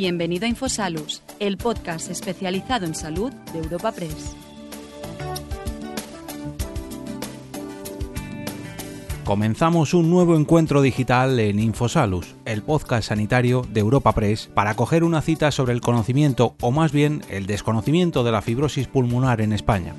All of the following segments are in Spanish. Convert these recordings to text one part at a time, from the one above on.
Bienvenido a Infosalus, el podcast especializado en salud de Europa Press. Comenzamos un nuevo encuentro digital en Infosalus, el podcast sanitario de Europa Press, para coger una cita sobre el conocimiento o más bien el desconocimiento de la fibrosis pulmonar en España.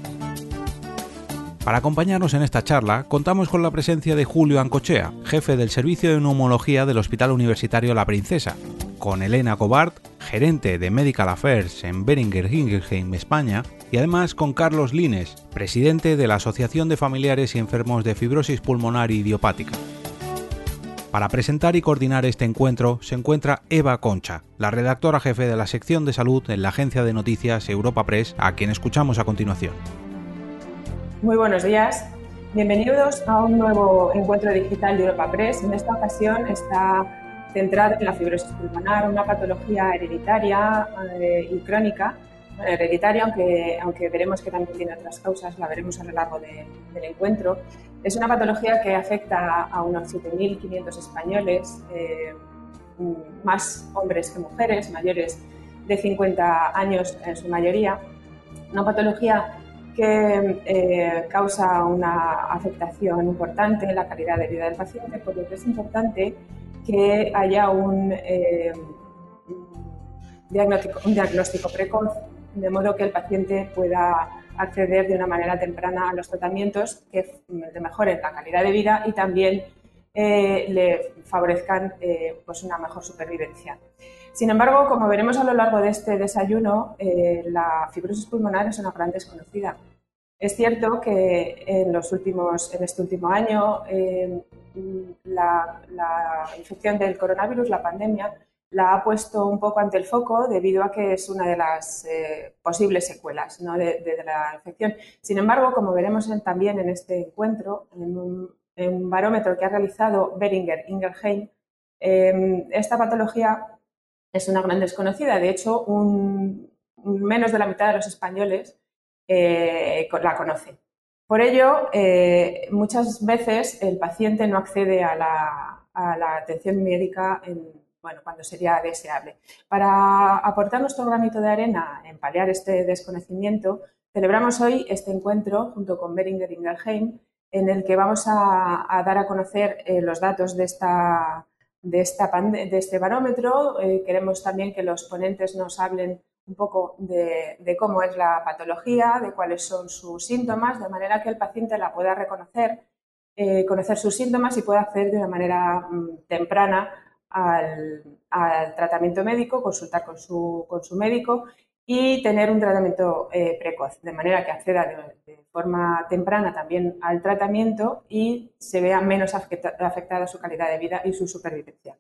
Para acompañarnos en esta charla, contamos con la presencia de Julio Ancochea, jefe del Servicio de Neumología del Hospital Universitario La Princesa, con Elena Cobart, gerente de Medical Affairs en Beringer Ingelheim, España, y además con Carlos Lines, presidente de la Asociación de Familiares y Enfermos de Fibrosis Pulmonar Idiopática. Para presentar y coordinar este encuentro se encuentra Eva Concha, la redactora jefe de la sección de salud en la agencia de noticias Europa Press, a quien escuchamos a continuación. Muy buenos días. Bienvenidos a un nuevo encuentro digital de Europa Press. En esta ocasión está centrado en la fibrosis pulmonar, una patología hereditaria eh, y crónica. hereditaria, aunque, aunque veremos que también tiene otras causas, la veremos a lo largo del encuentro. Es una patología que afecta a unos 7.500 españoles, eh, más hombres que mujeres, mayores de 50 años en su mayoría. Una patología que eh, causa una afectación importante en la calidad de vida del paciente, por lo que es importante que haya un, eh, diagnóstico, un diagnóstico precoz, de modo que el paciente pueda acceder de una manera temprana a los tratamientos que le mejoren la calidad de vida y también eh, le favorezcan eh, pues una mejor supervivencia. Sin embargo, como veremos a lo largo de este desayuno, la fibrosis pulmonar es una gran desconocida. Es cierto que en, los últimos, en este último año la, infección del coronavirus, la pandemia, la ha puesto un poco ante el foco debido a que es una de las eh, posibles secuelas de, la infección. Sin embargo, como veremos también en este encuentro, en un, barómetro que ha realizado Beringer Ingelheim, em, esta patología es una gran desconocida. De hecho, menos de la mitad de los españoles eh, la conocen. Por ello, eh, muchas veces el paciente no accede a la, atención médica bueno, cuando sería deseable. Para aportar nuestro granito de arena en paliar este desconocimiento, celebramos hoy este encuentro junto con Beringer Ingelheim, en el que vamos a, dar a conocer eh, los datos de, esta, de, este barómetro. Queremos también que los ponentes nos hablen un poco de, cómo es la patología, de cuáles son sus síntomas, de manera que el paciente la pueda reconocer, eh, conocer sus síntomas y pueda acceder de una manera mm, temprana al, tratamiento médico, consultar con su, médico y tener un tratamiento eh, precoz, de manera que acceda de, forma temprana también al tratamiento y se vea menos afectada su calidad de vida y su supervivencia.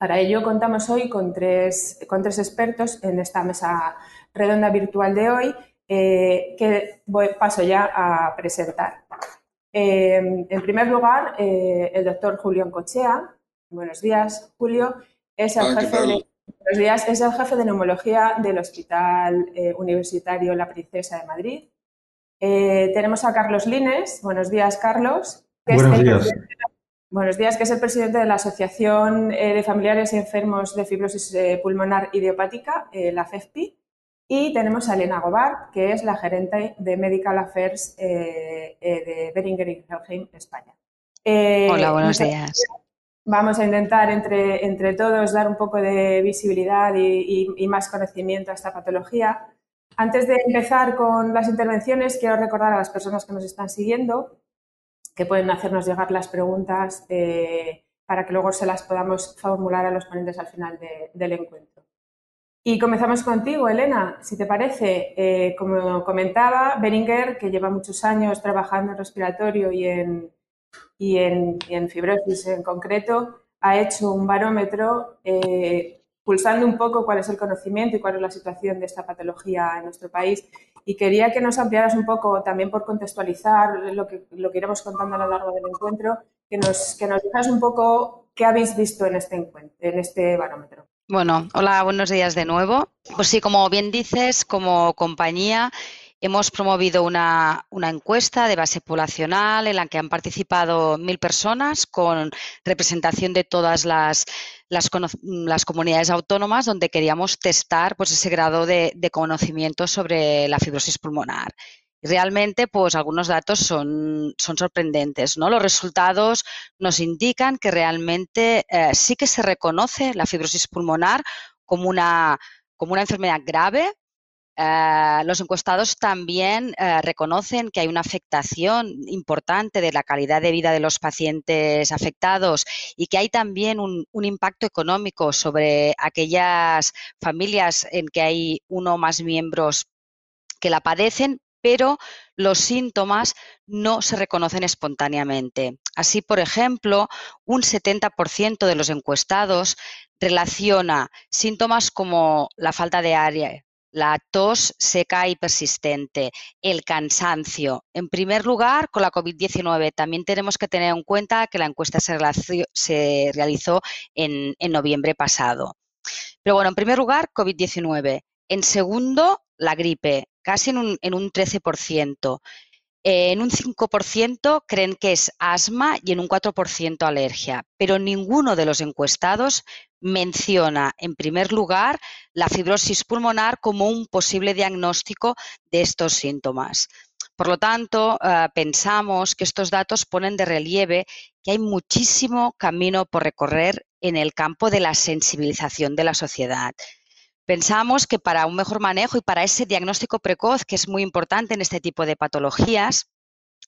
Para ello contamos hoy con tres, con tres expertos en esta mesa redonda virtual de hoy eh, que voy, paso ya a presentar. Eh, en primer lugar, eh, el doctor Julio Cochea. Buenos días, Julio. Es el, jefe de, buenos días, es el jefe de neumología del Hospital Universitario La Princesa de Madrid. tenemos a Carlos Lines. Buenos días, Carlos. Buenos días. Buenos días, que es el presidente de la Asociación eh, de Familiares y Enfermos de Fibrosis eh, Pulmonar Idiopática, eh, la FEFPI, y tenemos a Elena Gobart, que es la gerente de Medical Affairs de Beringer Ingelheim, España. Hola, buenos días. Vamos a intentar entre, entre todos dar un poco de visibilidad y más conocimiento a esta patología. Antes de empezar con las intervenciones, quiero recordar a las personas que nos están siguiendo que pueden hacernos llegar las preguntas eh, para que luego se las podamos formular a los ponentes al final del encuentro. Y comenzamos contigo, Elena, si te parece. Eh, como comentaba, Beringer, que lleva muchos años trabajando en respiratorio y en, y en, fibrosis en concreto, ha hecho un barómetro eh, pulsando un poco cuál es el conocimiento y cuál es la situación de esta patología en nuestro país y quería que nos ampliaras un poco, también por contextualizar lo que, lo que iremos contando a lo largo del encuentro, que nos, que nos un poco qué habéis visto en este, encuentro, en este barómetro. Bueno, hola, buenos días de nuevo. Pues sí, como bien dices, como compañía Hemos promovido una, encuesta de base poblacional en la que han participado mil personas con representación de todas las, comunidades autónomas donde queríamos testar pues, ese grado de, conocimiento sobre la fibrosis pulmonar. Realmente, pues algunos datos son, sorprendentes. ¿no? Los resultados nos indican que realmente eh, sí que se reconoce la fibrosis pulmonar como una enfermedad grave, eh, los encuestados también eh, reconocen que hay una afectación importante de la calidad de vida de los pacientes afectados y que hay también un, impacto económico sobre aquellas familias en que hay uno o más miembros que la padecen, pero los síntomas no se reconocen espontáneamente. Así, por ejemplo, un 70% de los encuestados relaciona síntomas como la falta de aire, la tos seca y persistente, el cansancio. En primer lugar, con la COVID-19 también tenemos que tener en cuenta que la encuesta se, realizó en, noviembre pasado. Pero bueno, en primer lugar, COVID-19. En segundo, la gripe, casi en un, en un 13%. En un 5% creen que es asma y en un 4% alergia, pero ninguno de los encuestados menciona, en primer lugar, la fibrosis pulmonar como un posible diagnóstico de estos síntomas. Por lo tanto, eh, pensamos que estos datos ponen de relieve que hay muchísimo camino por recorrer en el campo de la sensibilización de la sociedad. Pensamos que para un mejor manejo y para ese diagnóstico precoz, que es muy importante en este tipo de patologías,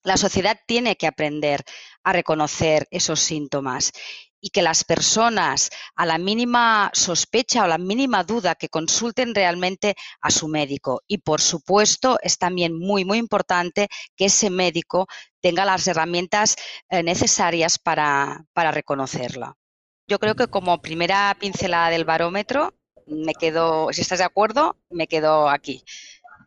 la sociedad tiene que aprender a reconocer esos síntomas y que las personas a la mínima sospecha o la mínima duda que consulten realmente a su médico. Y por supuesto es también muy, muy importante que ese médico tenga las herramientas eh, necesarias para, para reconocerla. Yo creo que como primera pincelada del barómetro, me quedo, si estás de acuerdo, me quedo aquí.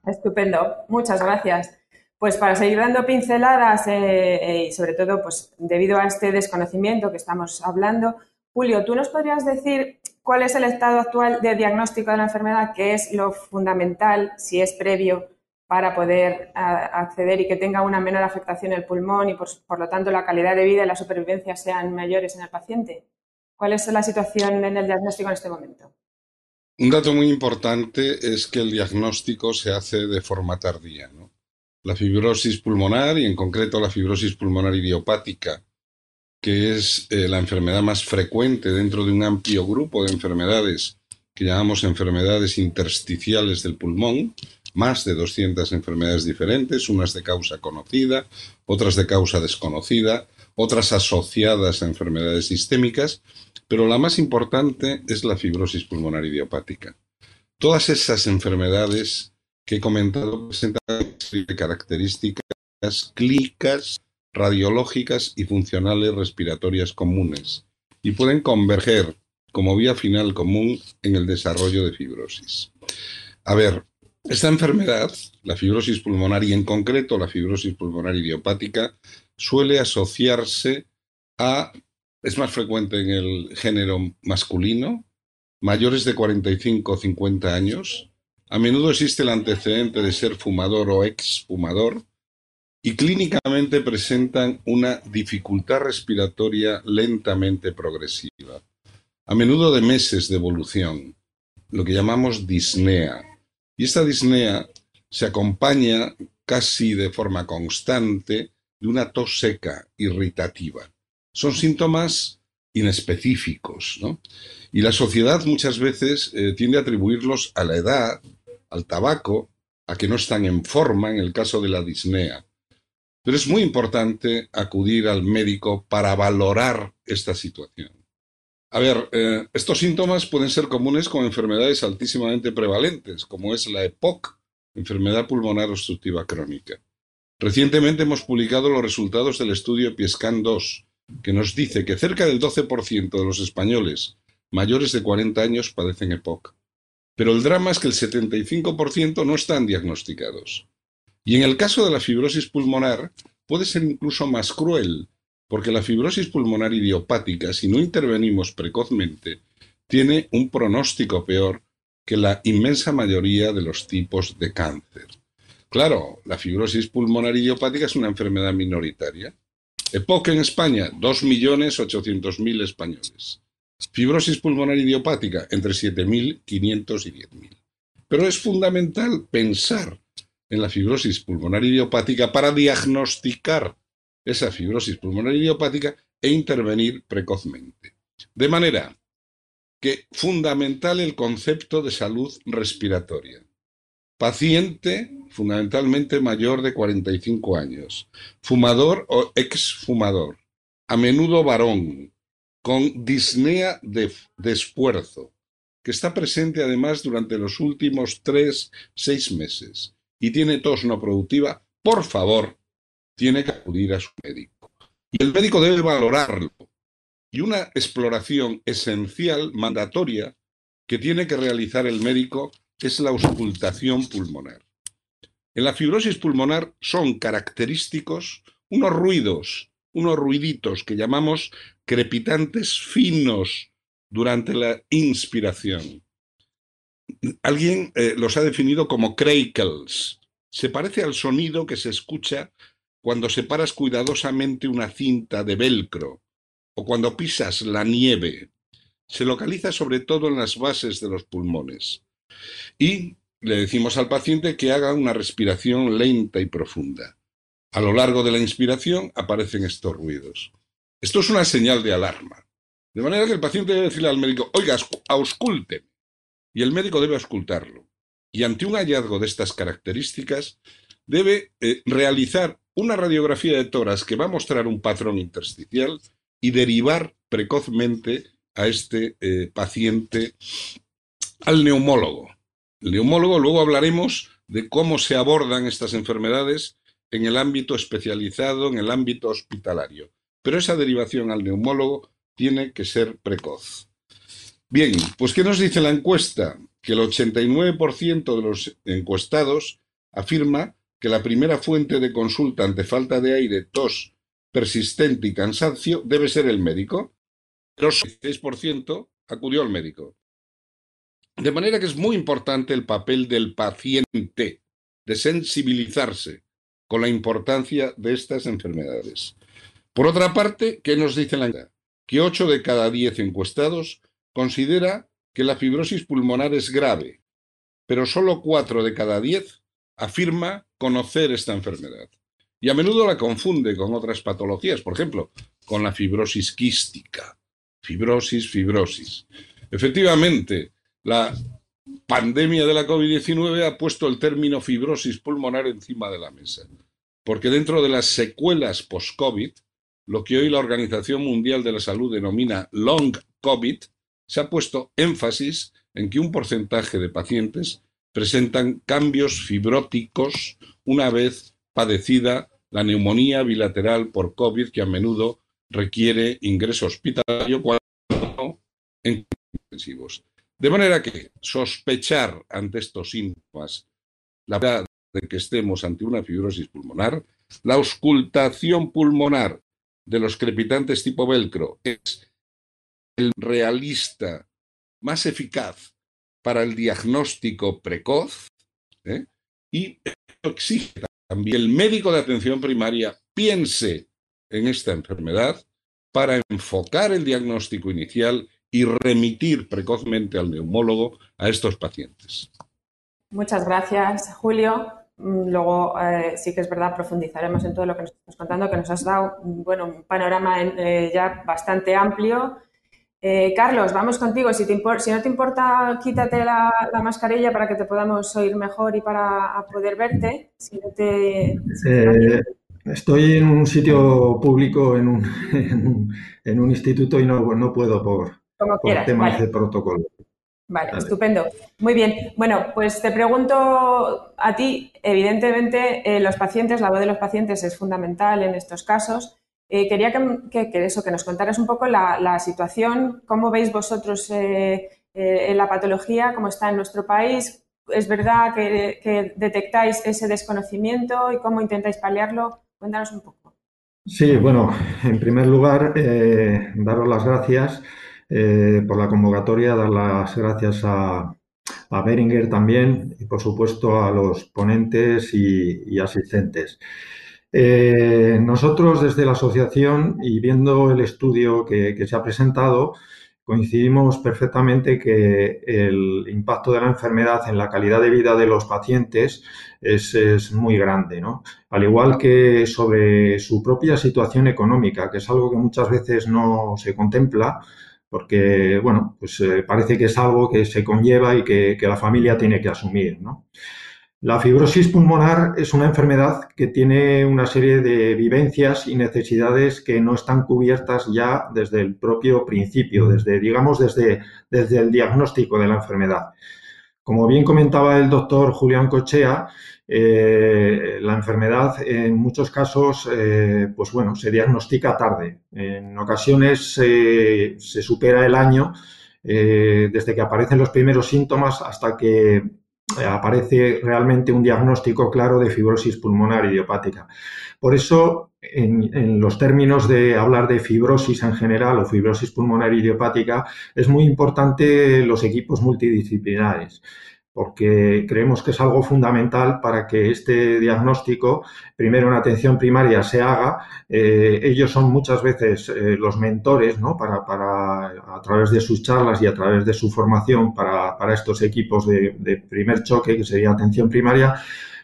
Estupendo, muchas gracias. Pues para seguir dando pinceladas eh, eh, y sobre todo, pues debido a este desconocimiento que estamos hablando, Julio, ¿tú nos podrías decir cuál es el estado actual de diagnóstico de la enfermedad, qué es lo fundamental, si es previo, para poder acceder y que tenga una menor afectación el pulmón y por, lo tanto la calidad de vida y la supervivencia sean mayores en el paciente? ¿Cuál es la situación en el diagnóstico en este momento? Un dato muy importante es que el diagnóstico se hace de forma tardía. La fibrosis pulmonar, y en concreto la fibrosis pulmonar idiopática, que es eh, la enfermedad más frecuente dentro de un amplio grupo de enfermedades que llamamos enfermedades intersticiales del pulmón, más de 200 enfermedades diferentes, unas de causa conocida, otras de causa desconocida, otras asociadas a enfermedades sistémicas, pero la más importante es la fibrosis pulmonar idiopática. Todas esas enfermedades que he comentado presentan características clínicas, radiológicas y funcionales respiratorias comunes y pueden converger como vía final común en el desarrollo de fibrosis. A ver, esta enfermedad, la fibrosis pulmonar y en concreto la fibrosis pulmonar idiopática, suele asociarse a es más frecuente en el género masculino, mayores de 45 o 50 años. A menudo existe el antecedente de ser fumador o ex-fumador y clínicamente presentan una dificultad respiratoria lentamente progresiva, a menudo de meses de evolución, lo que llamamos disnea. Y esta disnea se acompaña casi de forma constante de una tos seca, irritativa son síntomas inespecíficos, ¿no? Y la sociedad muchas veces eh, tiende a atribuirlos a la edad, al tabaco, a que no están en forma en el caso de la disnea. Pero es muy importante acudir al médico para valorar esta situación. A ver, eh, estos síntomas pueden ser comunes con enfermedades altísimamente prevalentes, como es la EPOC, enfermedad pulmonar obstructiva crónica. Recientemente hemos publicado los resultados del estudio PIESCAN 2, que nos dice que cerca del 12% de los españoles mayores de 40 años padecen EPOC. Pero el drama es que el 75% no están diagnosticados. Y en el caso de la fibrosis pulmonar puede ser incluso más cruel, porque la fibrosis pulmonar idiopática, si no intervenimos precozmente, tiene un pronóstico peor que la inmensa mayoría de los tipos de cáncer. Claro, la fibrosis pulmonar idiopática es una enfermedad minoritaria. EPOC en España, 2.800.000 españoles. Fibrosis pulmonar idiopática, entre 7.500 y 10.000. Pero es fundamental pensar en la fibrosis pulmonar idiopática para diagnosticar esa fibrosis pulmonar idiopática e intervenir precozmente. De manera que fundamental el concepto de salud respiratoria. Paciente fundamentalmente mayor de 45 años, fumador o exfumador, a menudo varón, con disnea de, esfuerzo, que está presente además durante los últimos 3-6 meses y tiene tos no productiva, por favor, tiene que acudir a su médico. Y el médico debe valorarlo. Y una exploración esencial, mandatoria, que tiene que realizar el médico es la auscultación pulmonar. En la fibrosis pulmonar son característicos unos ruidos, unos ruiditos que llamamos crepitantes finos durante la inspiración. Alguien eh, los ha definido como crackles. Se parece al sonido que se escucha cuando separas cuidadosamente una cinta de velcro o cuando pisas la nieve. Se localiza sobre todo en las bases de los pulmones. Y le decimos al paciente que haga una respiración lenta y profunda. A lo largo de la inspiración aparecen estos ruidos. Esto es una señal de alarma. De manera que el paciente debe decirle al médico, oiga, ausculte y el médico debe auscultarlo. Y ante un hallazgo de estas características, debe eh, realizar una radiografía de toras que va a mostrar un patrón intersticial y derivar precozmente a este eh, paciente al neumólogo. El neumólogo, luego hablaremos de cómo se abordan estas enfermedades en el ámbito especializado, en el ámbito hospitalario. Pero esa derivación al neumólogo tiene que ser precoz. Bien, pues ¿qué nos dice la encuesta? Que el 89% de los encuestados afirma que la primera fuente de consulta ante falta de aire, tos persistente y cansancio debe ser el médico. Pero el 6% acudió al médico. De manera que es muy importante el papel del paciente, de sensibilizarse con la importancia de estas enfermedades. Por otra parte, ¿qué nos dice la encuesta? Que 8 de cada 10 encuestados considera que la fibrosis pulmonar es grave, pero solo 4 de cada 10 afirma conocer esta enfermedad. Y a menudo la confunde con otras patologías, por ejemplo, con la fibrosis quística. Fibrosis, fibrosis. Efectivamente, la pandemia de la COVID-19 ha puesto el término fibrosis pulmonar encima de la mesa, porque dentro de las secuelas post-COVID, lo que hoy la Organización Mundial de la Salud denomina long COVID, se ha puesto énfasis en que un porcentaje de pacientes presentan cambios fibróticos una vez padecida la neumonía bilateral por COVID que a menudo requiere ingreso hospitalario cuando no en intensivos. De manera que sospechar ante estos síntomas la verdad de que estemos ante una fibrosis pulmonar, la auscultación pulmonar de los crepitantes tipo velcro es el realista más eficaz para el diagnóstico precoz ¿eh? y exige también el médico de atención primaria piense en esta enfermedad para enfocar el diagnóstico inicial y remitir precozmente al neumólogo a estos pacientes. Muchas gracias, Julio. Mm, luego, eh, sí que es verdad, profundizaremos en todo lo que nos estás contando, que nos has dado bueno, un panorama eh, ya bastante amplio eh, Carlos, vamos contigo. Si, no te importa, quítate la, mascarilla para que te podamos oír mejor y para poder verte. Eh, estoy en un sitio público, en un, en un, instituto y no, no puedo por, temas de protocolo. Vale, estupendo. Muy bien. Bueno, pues te pregunto a ti, evidentemente, eh, los pacientes, la voz de los pacientes es fundamental en estos casos. Eh, quería que, eso, que nos contaras un poco la, situación, cómo veis vosotros eh, la patología, cómo está en nuestro país. ¿Es verdad que, detectáis ese desconocimiento y cómo intentáis paliarlo? Cuéntanos un poco. Sí, bueno, en primer lugar, daros las gracias por la convocatoria, dar las gracias a, Beringer también y por supuesto a los ponentes y, asistentes. Eh, nosotros desde la asociación y viendo el estudio que se ha presentado, coincidimos perfectamente que el impacto de la enfermedad en la calidad de vida de los pacientes es, muy grande, ¿no? Al igual que sobre su propia situación económica, que es algo que muchas veces no se contempla, porque, bueno, pues eh, parece que es algo que se conlleva y que, la familia tiene que asumir. La fibrosis pulmonar es una enfermedad que tiene una serie de vivencias y necesidades que no están cubiertas ya desde el propio principio, desde, digamos, desde, desde el diagnóstico de la enfermedad. Como bien comentaba el doctor Julián Cochea, eh, la enfermedad en muchos casos, eh, pues bueno, se diagnostica tarde. En ocasiones se supera el año eh, desde que aparecen los primeros síntomas hasta que aparece realmente un diagnóstico claro de fibrosis pulmonar idiopática. Por eso, en, los términos de hablar de fibrosis en general o fibrosis pulmonar idiopática, es muy importante los equipos multidisciplinares porque creemos que es algo fundamental para que este diagnóstico, primero en atención primaria, se haga. Eh, ellos son muchas veces eh, los mentores, ¿no? Para, a través de sus charlas y a través de su formación para, estos equipos de, de, primer choque, que sería atención primaria,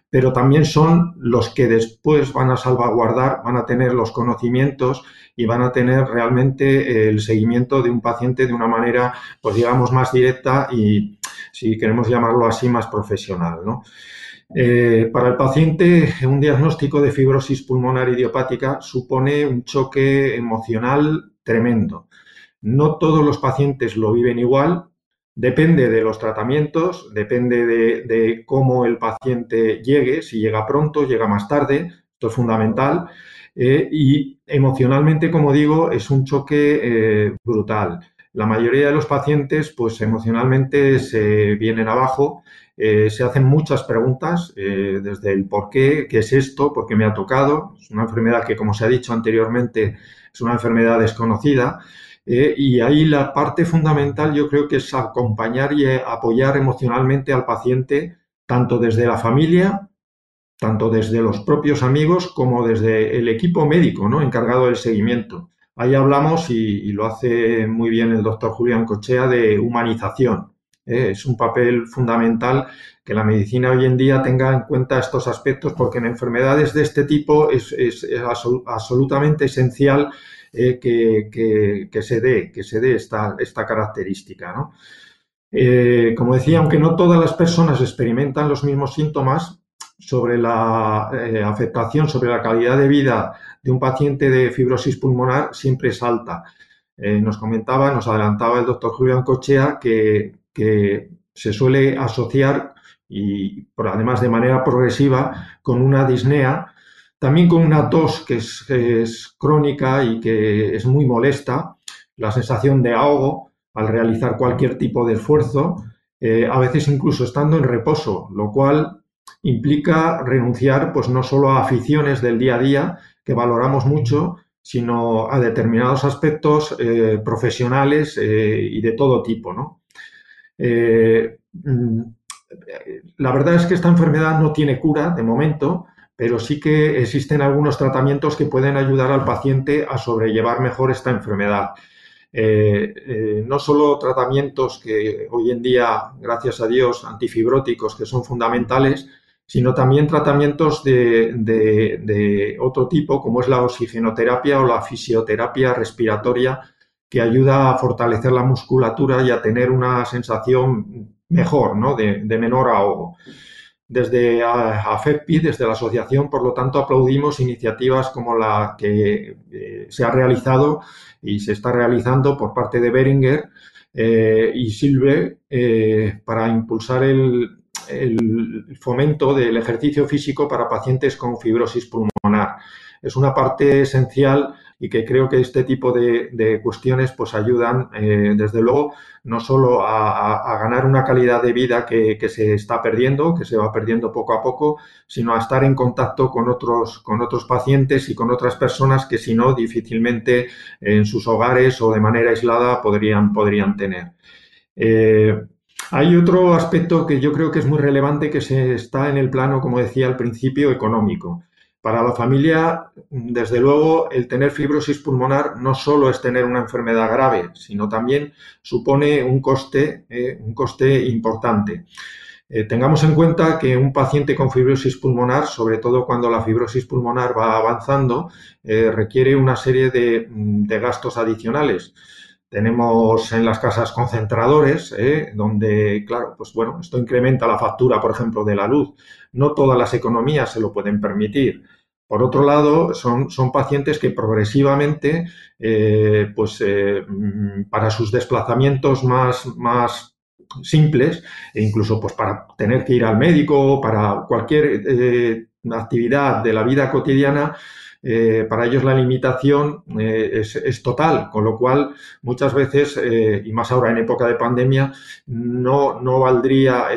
pero también son los que después van a salvaguardar, van a tener los conocimientos y van a tener realmente el seguimiento de un paciente de una manera, pues digamos, más directa y si queremos llamarlo así, más profesional. Eh, para el paciente, un diagnóstico de fibrosis pulmonar idiopática supone un choque emocional tremendo. No todos los pacientes lo viven igual, depende de los tratamientos, depende de, cómo el paciente llegue, si llega pronto, llega más tarde, esto es fundamental. Eh, y emocionalmente, como digo, es un choque eh, brutal. La mayoría de los pacientes, pues emocionalmente se vienen abajo, eh, se hacen muchas preguntas, eh, desde el por qué, qué es esto, por qué me ha tocado. Es una enfermedad que, como se ha dicho anteriormente, es una enfermedad desconocida. Eh, y ahí la parte fundamental yo creo que es acompañar y apoyar emocionalmente al paciente, tanto desde la familia, tanto desde los propios amigos como desde el equipo médico, ¿no? Encargado del seguimiento. Ahí hablamos, y, lo hace muy bien el doctor Julián Cochea, de humanización. ¿eh? Es un papel fundamental que la medicina hoy en día tenga en cuenta estos aspectos porque en enfermedades de este tipo es, absolutamente esencial eh, que, se dé, que se dé esta, esta característica. Eh, como decía, aunque no todas las personas experimentan los mismos síntomas, sobre la afectación sobre la calidad de vida de un paciente de fibrosis pulmonar siempre es alta. Eh, nos comentaba, nos adelantaba el doctor Julián Cochea que, se suele asociar, y además de manera progresiva, con una disnea, también con una tos que es, crónica y que es muy molesta, la sensación de ahogo al realizar cualquier tipo de esfuerzo, eh, a veces incluso estando en reposo, lo cual implica renunciar pues no solo a aficiones del día a día, que valoramos mucho, sino a determinados aspectos eh, profesionales eh, y de todo tipo. ¿no? Eh, mm, la verdad es que esta enfermedad no tiene cura de momento, pero sí que existen algunos tratamientos que pueden ayudar al paciente a sobrellevar mejor esta enfermedad. no solo tratamientos que hoy en día, gracias a Dios, antifibróticos que son fundamentales, sino también tratamientos de, otro tipo, como es la oxigenoterapia o la fisioterapia respiratoria, que ayuda a fortalecer la musculatura y a tener una sensación mejor, ¿no? de, menor ahogo. Desde AFEPI, desde la asociación, por lo tanto, aplaudimos iniciativas como la que eh, se ha realizado y se está realizando por parte de Beringer eh, y Silve eh, para impulsar el, el fomento del ejercicio físico para pacientes con fibrosis pulmonar. Es una parte esencial y que creo que este tipo de, cuestiones pues ayudan, eh, desde luego, no solo a, ganar una calidad de vida que, se está perdiendo, que se va perdiendo poco a poco, sino a estar en contacto con otros, con otros pacientes y con otras personas que si no, difícilmente en sus hogares o de manera aislada podrían, podrían tener. Eh, Hay otro aspecto que yo creo que es muy relevante que se está en el plano, como decía al principio, económico. Para la familia, desde luego, el tener fibrosis pulmonar no solo es tener una enfermedad grave, sino también supone un coste, eh, un coste importante. Eh, tengamos en cuenta que un paciente con fibrosis pulmonar, sobre todo cuando la fibrosis pulmonar va avanzando, eh, requiere una serie de, de, gastos adicionales. Tenemos en las casas concentradores, eh, donde, claro, pues bueno, esto incrementa la factura, por ejemplo, de la luz. No todas las economías se lo pueden permitir. Por otro lado, son, son pacientes que progresivamente, pues para sus desplazamientos más, más simples e incluso pues para tener que ir al médico, para cualquier eh, actividad de la vida cotidiana, eh, para ellos la limitación eh, es, total, con lo cual muchas veces, eh, y más ahora en época de pandemia, no, no valdría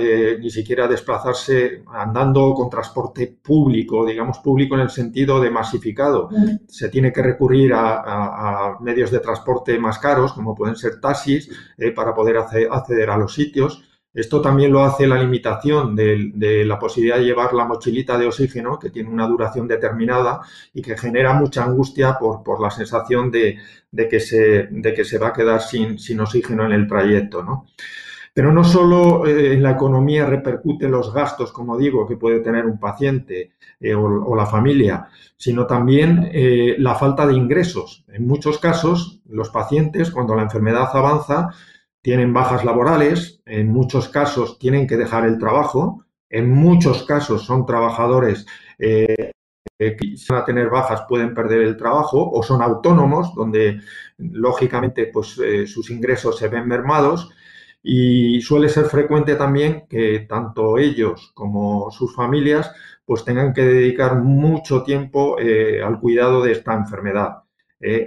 ni siquiera desplazarse andando con transporte público, digamos público en el sentido de masificado. Se tiene que recurrir a, medios de transporte más caros, como pueden ser taxis, para poder acceder a los sitios. Esto también lo hace la limitación de, la posibilidad de llevar la mochilita de oxígeno, que tiene una duración determinada y que genera mucha angustia por, la sensación de, que se, va a quedar sin, oxígeno en el trayecto. ¿no? Pero no solo eh, en la economía repercuten los gastos, como digo, que puede tener un paciente eh, o, la familia, sino también eh, la falta de ingresos. En muchos casos, los pacientes, cuando la enfermedad avanza, tienen bajas laborales, en muchos casos tienen que dejar el trabajo, en muchos casos son trabajadores eh, que van a tener bajas, pueden perder el trabajo o son autónomos, donde lógicamente pues, eh, sus ingresos se ven mermados y suele ser frecuente también que tanto ellos como sus familias pues tengan que dedicar mucho tiempo eh, al cuidado de esta enfermedad.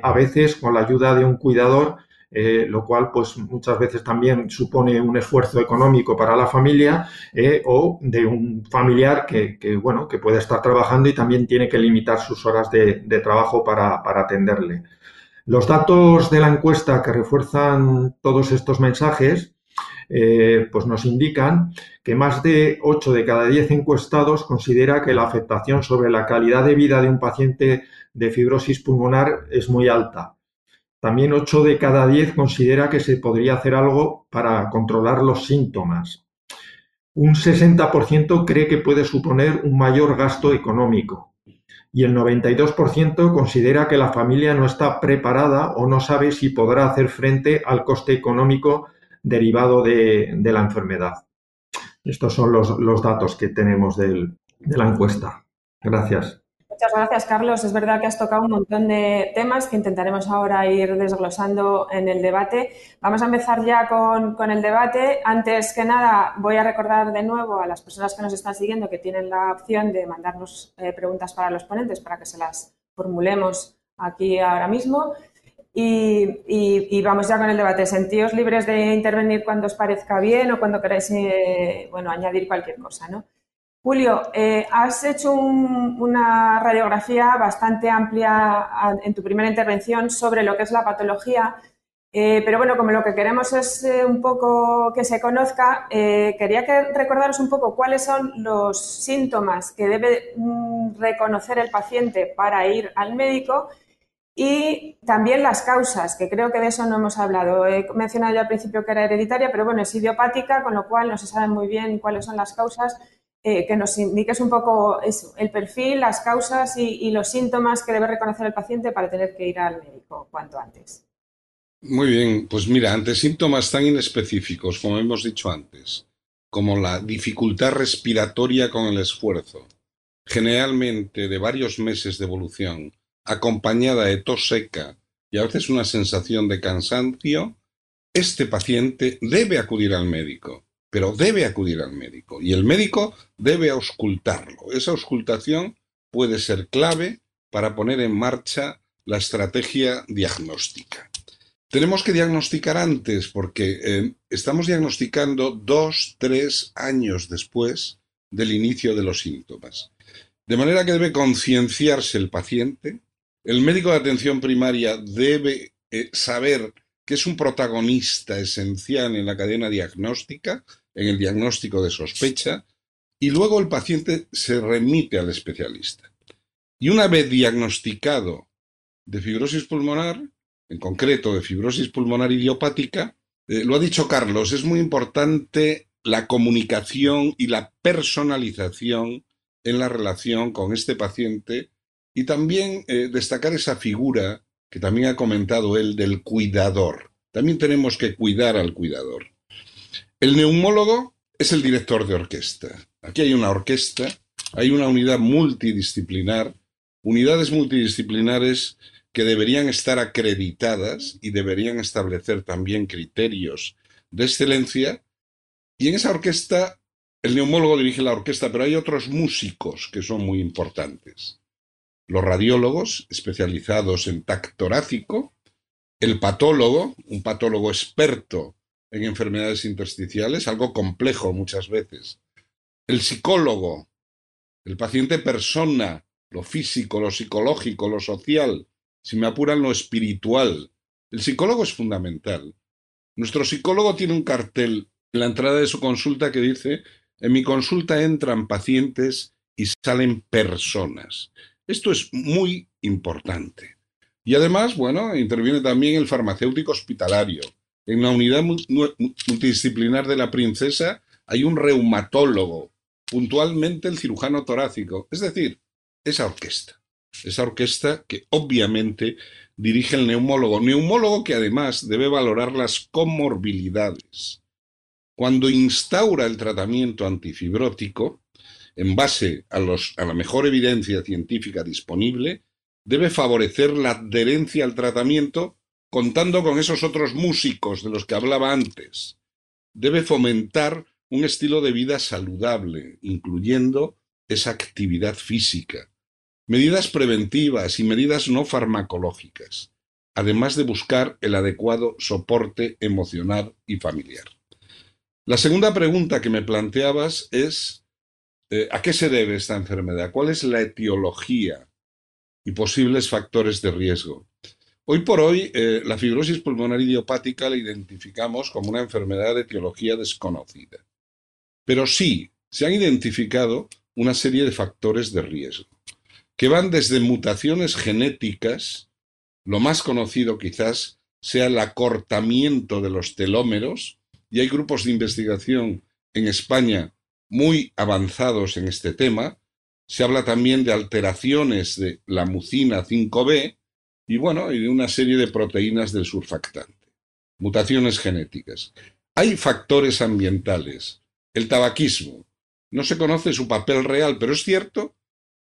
a veces con la ayuda de un cuidador eh, lo cual pues muchas veces también supone un esfuerzo económico para la familia eh, o de un familiar que, bueno, que puede estar trabajando y también tiene que limitar sus horas de, trabajo para, atenderle. Los datos de la encuesta que refuerzan todos estos mensajes eh, pues nos indican que más de 8 de cada 10 encuestados considera que la afectación sobre la calidad de vida de un paciente de fibrosis pulmonar es muy alta. También 8 de cada 10 considera que se podría hacer algo para controlar los síntomas. Un 60% cree que puede suponer un mayor gasto económico. Y el 92% considera que la familia no está preparada o no sabe si podrá hacer frente al coste económico derivado de, la enfermedad. Estos son los, datos que tenemos de la encuesta. Gracias. Muchas gracias, Carlos. Es verdad que has tocado un montón de temas que intentaremos ahora ir desglosando en el debate. Vamos a empezar ya con, el debate. Antes que nada, voy a recordar de nuevo a las personas que nos están siguiendo que tienen la opción de mandarnos eh, preguntas para los ponentes para que se las formulemos aquí ahora mismo. Y, vamos ya con el debate. Sentíos libres de intervenir cuando os parezca bien o cuando queráis eh, bueno, añadir cualquier cosa. ¿no? Julio, eh, has hecho una radiografía bastante amplia en tu primera intervención sobre lo que es la patología, eh, pero bueno, como lo que queremos es eh, un poco que se conozca, quería que recordaros un poco cuáles son los síntomas que debe mm, reconocer el paciente para ir al médico y también las causas, que creo que de eso no hemos hablado. He mencionado ya al principio que era hereditaria, pero bueno, es idiopática, con lo cual no se sabe muy bien cuáles son las causas eh, que nos indiques un poco eso, el perfil, las causas y, los síntomas que debe reconocer el paciente para tener que ir al médico cuanto antes. Muy bien, pues mira, ante síntomas tan inespecíficos, como hemos dicho antes, como la dificultad respiratoria con el esfuerzo, generalmente de varios meses de evolución, acompañada de tos seca y a veces una sensación de cansancio, este paciente debe acudir al médico pero debe acudir al médico y el médico debe auscultarlo. Esa auscultación puede ser clave para poner en marcha la estrategia diagnóstica. Tenemos que diagnosticar antes porque eh, estamos diagnosticando dos, tres años después del inicio de los síntomas. De manera que debe concienciarse el paciente, el médico de atención primaria debe eh, saber que es un protagonista esencial en la cadena diagnóstica, en el diagnóstico de sospecha, y luego el paciente se remite al especialista. Y una vez diagnosticado de fibrosis pulmonar, en concreto de fibrosis pulmonar idiopática, eh, lo ha dicho Carlos, es muy importante la comunicación y la personalización en la relación con este paciente y también eh, destacar esa figura que también ha comentado él del cuidador. También tenemos que cuidar al cuidador. El neumólogo es el director de orquesta. Aquí hay una orquesta, hay una unidad multidisciplinar, unidades multidisciplinares que deberían estar acreditadas y deberían establecer también criterios de excelencia. Y en esa orquesta, el neumólogo dirige la orquesta, pero hay otros músicos que son muy importantes. Los radiólogos, especializados en tacto torácico, el patólogo, un patólogo experto en enfermedades intersticiales, algo complejo muchas veces. El psicólogo, el paciente persona, lo físico, lo psicológico, lo social, si me apuran lo espiritual. El psicólogo es fundamental. Nuestro psicólogo tiene un cartel en la entrada de su consulta que dice, en mi consulta entran pacientes y salen personas. Esto es muy importante. Y además, bueno, interviene también el farmacéutico hospitalario. En la unidad multidisciplinar de la princesa hay un reumatólogo, puntualmente el cirujano torácico, es decir, esa orquesta esa orquesta que obviamente dirige el neumólogo, neumólogo que además debe valorar las comorbilidades. Cuando instaura el tratamiento antifibrótico, en base a, la mejor evidencia científica disponible, debe favorecer la adherencia al tratamiento contando con esos otros músicos de los que hablaba antes. Debe fomentar un estilo de vida saludable, incluyendo esa actividad física, medidas preventivas y medidas no farmacológicas, además de buscar el adecuado soporte emocional y familiar. La segunda pregunta que me planteabas es, eh, ¿a qué se debe esta enfermedad? ¿Cuál es la etiología y posibles factores de riesgo? Hoy por hoy, eh, la fibrosis pulmonar idiopática la identificamos como una enfermedad de etiología desconocida. Pero sí, se han identificado una serie de factores de riesgo que van desde mutaciones genéticas, lo más conocido quizás sea el acortamiento de los telómeros, y hay grupos de investigación en España muy avanzados en este tema. Se habla también de alteraciones de la mucina 5B y bueno, y de una serie de proteínas del surfactante. Mutaciones genéticas. Hay factores ambientales. El tabaquismo. No se conoce su papel real, pero es cierto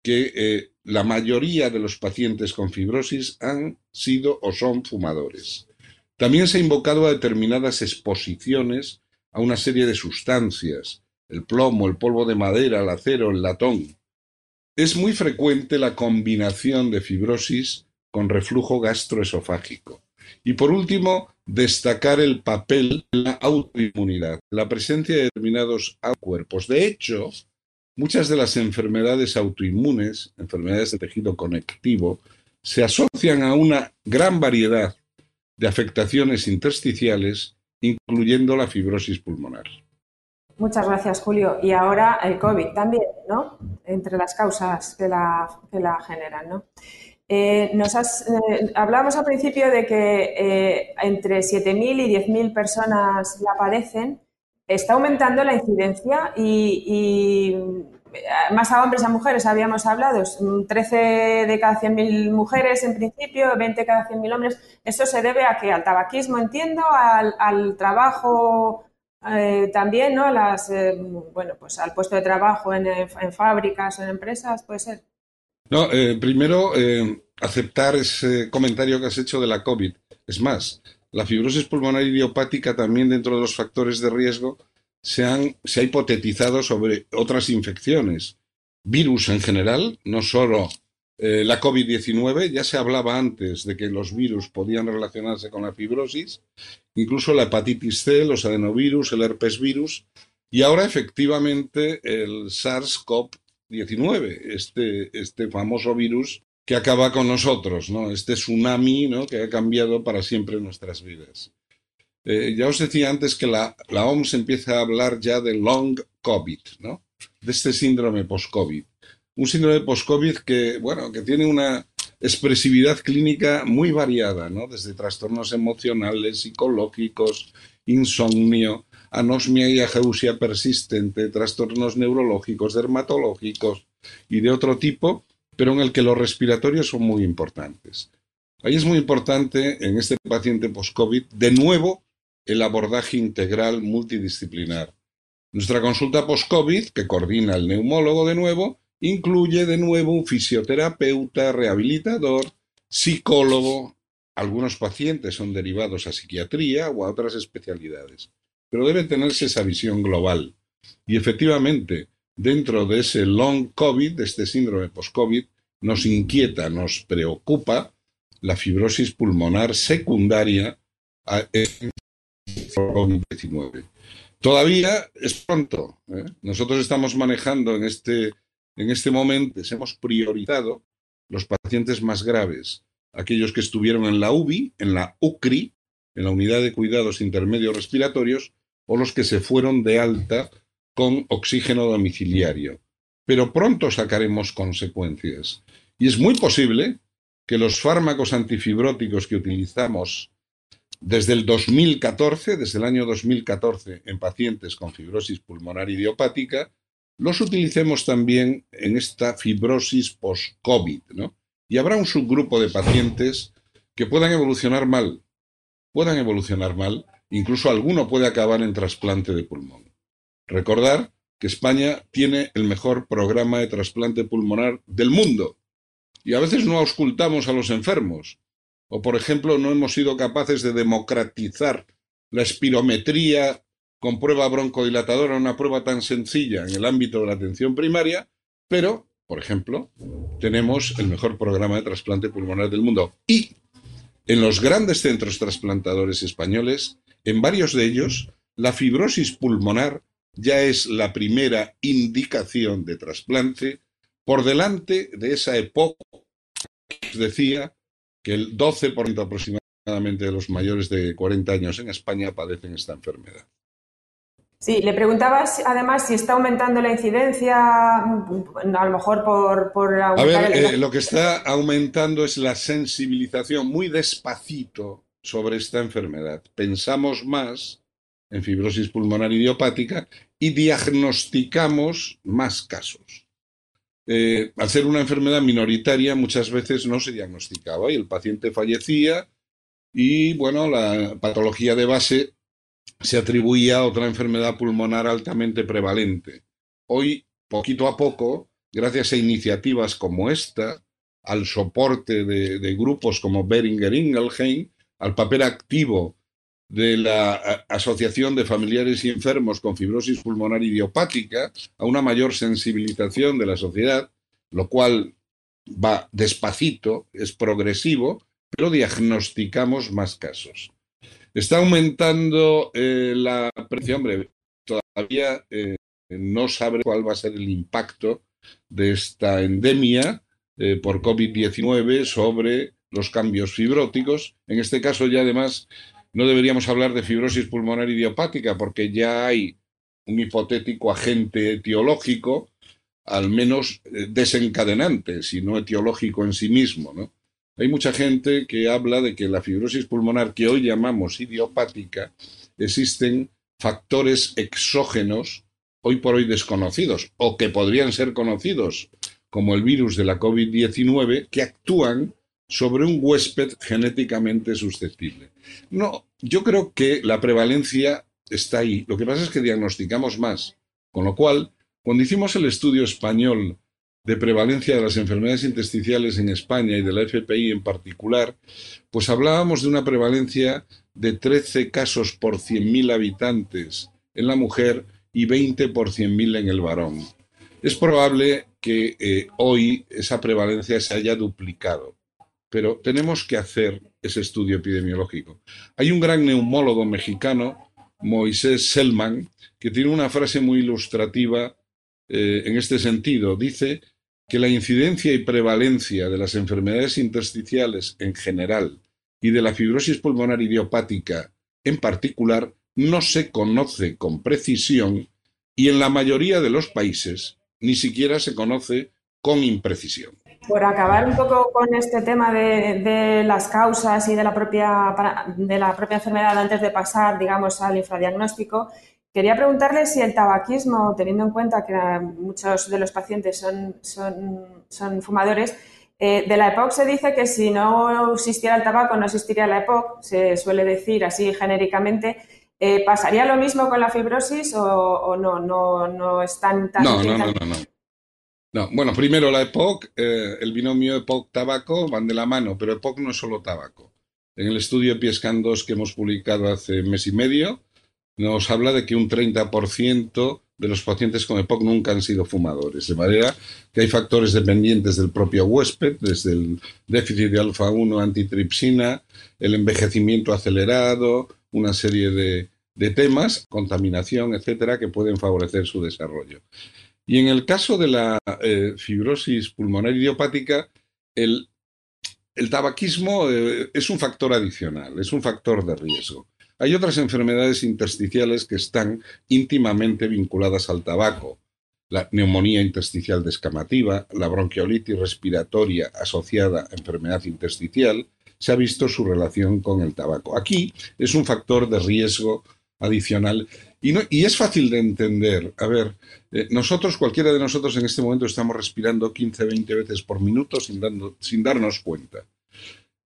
que eh, la mayoría de los pacientes con fibrosis han sido o son fumadores. También se ha invocado a determinadas exposiciones a una serie de sustancias, el plomo, el polvo de madera, el acero, el latón. Es muy frecuente la combinación de fibrosis con reflujo gastroesofágico. Y por último, destacar el papel de la autoinmunidad, la presencia de determinados cuerpos. De hecho, Muchas de las enfermedades autoinmunes, enfermedades de tejido conectivo, se asocian a una gran variedad de afectaciones intersticiales, incluyendo la fibrosis pulmonar. Muchas gracias, Julio. Y ahora el COVID también, ¿no? Entre las causas que la, generan, ¿no? Eh, nos eh, hablábamos al principio de que eh, entre 7.000 y 10.000 personas la padecen está aumentando la incidencia y, más a hombres a mujeres habíamos hablado, 13 de cada 100.000 mujeres en principio, 20 de cada 100.000 hombres. ¿Eso se debe a que al tabaquismo, entiendo, al, trabajo eh, también, ¿no? Las, eh, bueno, pues al puesto de trabajo en, en fábricas, en empresas, puede ser. No, eh, primero aceptar ese comentario que has hecho de la COVID. Es más, la fibrosis pulmonar idiopática también dentro de los factores de riesgo se, ha hipotetizado sobre otras infecciones, virus en general, no solo eh, la COVID-19, ya se hablaba antes de que los virus podían relacionarse con la fibrosis, incluso la hepatitis C, los adenovirus, el herpes virus, y ahora efectivamente el SARS-CoV-19, este, este famoso virus que acaba con nosotros, ¿no? Este tsunami, ¿no? Que ha cambiado para siempre nuestras vidas. Eh, ya os decía antes que la, la, OMS empieza a hablar ya de long COVID, ¿no? De este síndrome post-COVID. Un síndrome post-COVID que, bueno, que tiene una expresividad clínica muy variada, ¿no? Desde trastornos emocionales, psicológicos, insomnio, anosmia y ageusia persistente, trastornos neurológicos, dermatológicos y de otro tipo, pero en el que los respiratorios son muy importantes. Ahí es muy importante en este paciente post-COVID, de nuevo, el abordaje integral multidisciplinar. Nuestra consulta post-COVID, que coordina el neumólogo de nuevo, incluye de nuevo un fisioterapeuta, rehabilitador, psicólogo. Algunos pacientes son derivados a psiquiatría o a otras especialidades pero debe tenerse esa visión global. Y efectivamente, dentro de ese long COVID, de este síndrome post-COVID, nos inquieta, nos preocupa la fibrosis pulmonar secundaria a COVID-19. Todavía es pronto. ¿eh? Nosotros estamos manejando en este, en este momento, hemos priorizado los pacientes más graves, aquellos que estuvieron en la UBI, en la UCRI, en la unidad de cuidados intermedios respiratorios, o los que se fueron de alta con oxígeno domiciliario. Pero pronto sacaremos consecuencias. Y es muy posible que los fármacos antifibróticos que utilizamos desde el 2014, desde el año 2014, en pacientes con fibrosis pulmonar idiopática, los utilicemos también en esta fibrosis post-COVID, ¿no? Y habrá un subgrupo de pacientes que puedan evolucionar mal, puedan evolucionar mal Incluso alguno puede acabar en trasplante de pulmón. Recordar que España tiene el mejor programa de trasplante pulmonar del mundo. Y a veces no auscultamos a los enfermos. O, por ejemplo, no hemos sido capaces de democratizar la espirometría con prueba broncodilatadora, una prueba tan sencilla en el ámbito de la atención primaria, pero, por ejemplo, tenemos el mejor programa de trasplante pulmonar del mundo. Y en los grandes centros trasplantadores españoles en varios de ellos, la fibrosis pulmonar ya es la primera indicación de trasplante por delante de esa época que decía que el 12% aproximadamente de los mayores de 40 años en España padecen esta enfermedad. Sí, le preguntabas además si está aumentando la incidencia, a lo mejor por... por a ver, eh, lo que está aumentando es la sensibilización muy despacito sobre esta enfermedad. Pensamos más en fibrosis pulmonar idiopática y diagnosticamos más casos. Eh, al ser una enfermedad minoritaria, muchas veces no se diagnosticaba y el paciente fallecía y, bueno, la patología de base se atribuía a otra enfermedad pulmonar altamente prevalente. Hoy, poquito a poco, gracias a iniciativas como esta, al soporte de, de grupos como Beringer Ingelheim, al papel activo de la Asociación de Familiares y Enfermos con Fibrosis Pulmonar Idiopática, a una mayor sensibilización de la sociedad, lo cual va despacito, es progresivo, pero diagnosticamos más casos. Está aumentando eh, la presión, hombre, todavía eh, no sabe cuál va a ser el impacto de esta endemia eh, por COVID-19 sobre los cambios fibróticos. En este caso ya además no deberíamos hablar de fibrosis pulmonar idiopática porque ya hay un hipotético agente etiológico, al menos desencadenante, si no etiológico en sí mismo. ¿no? Hay mucha gente que habla de que la fibrosis pulmonar que hoy llamamos idiopática existen factores exógenos hoy por hoy desconocidos o que podrían ser conocidos como el virus de la COVID-19 que actúan sobre un huésped genéticamente susceptible. No, yo creo que la prevalencia está ahí. Lo que pasa es que diagnosticamos más. Con lo cual, cuando hicimos el estudio español de prevalencia de las enfermedades intersticiales en España y de la FPI en particular, pues hablábamos de una prevalencia de 13 casos por 100.000 habitantes en la mujer y 20 por 100.000 en el varón. Es probable que eh, hoy esa prevalencia se haya duplicado pero tenemos que hacer ese estudio epidemiológico. Hay un gran neumólogo mexicano, Moisés Selman, que tiene una frase muy ilustrativa eh, en este sentido. Dice que la incidencia y prevalencia de las enfermedades intersticiales en general y de la fibrosis pulmonar idiopática en particular no se conoce con precisión y en la mayoría de los países ni siquiera se conoce con imprecisión. Por acabar un poco con este tema de, las causas y de la, propia, de la propia enfermedad antes de pasar, digamos, al infradiagnóstico, quería preguntarle si el tabaquismo, teniendo en cuenta que muchos de los pacientes son, son, fumadores, eh, de la EPOC se dice que si no existiera el tabaco no existiría la EPOC, se suele decir así genéricamente. Eh, ¿Pasaría lo mismo con la fibrosis o, no, no, no es tan... no, no, no, no, no. bueno, primero la EPOC, eh, el binomio EPOC-tabaco van de la mano, pero EPOC no es solo tabaco. En el estudio Piescan 2 que hemos publicado hace mes y medio, nos habla de que un 30% de los pacientes con EPOC nunca han sido fumadores, de manera que hay factores dependientes del propio huésped, desde el déficit de alfa-1 antitripsina, el envejecimiento acelerado, una serie de, temas, contaminación, etcétera, que pueden favorecer su desarrollo. Y en el caso de la eh, fibrosis pulmonar idiopática, el, tabaquismo eh, es un factor adicional, es un factor de riesgo. Hay otras enfermedades intersticiales que están íntimamente vinculadas al tabaco. La neumonía intersticial descamativa, la bronquiolitis respiratoria asociada a enfermedad intersticial, se ha visto su relación con el tabaco. Aquí es un factor de riesgo adicional y, es fácil de entender. A ver, eh, nosotros, cualquiera de nosotros en este momento estamos respirando 15, 20 veces por minuto sin, sin darnos cuenta.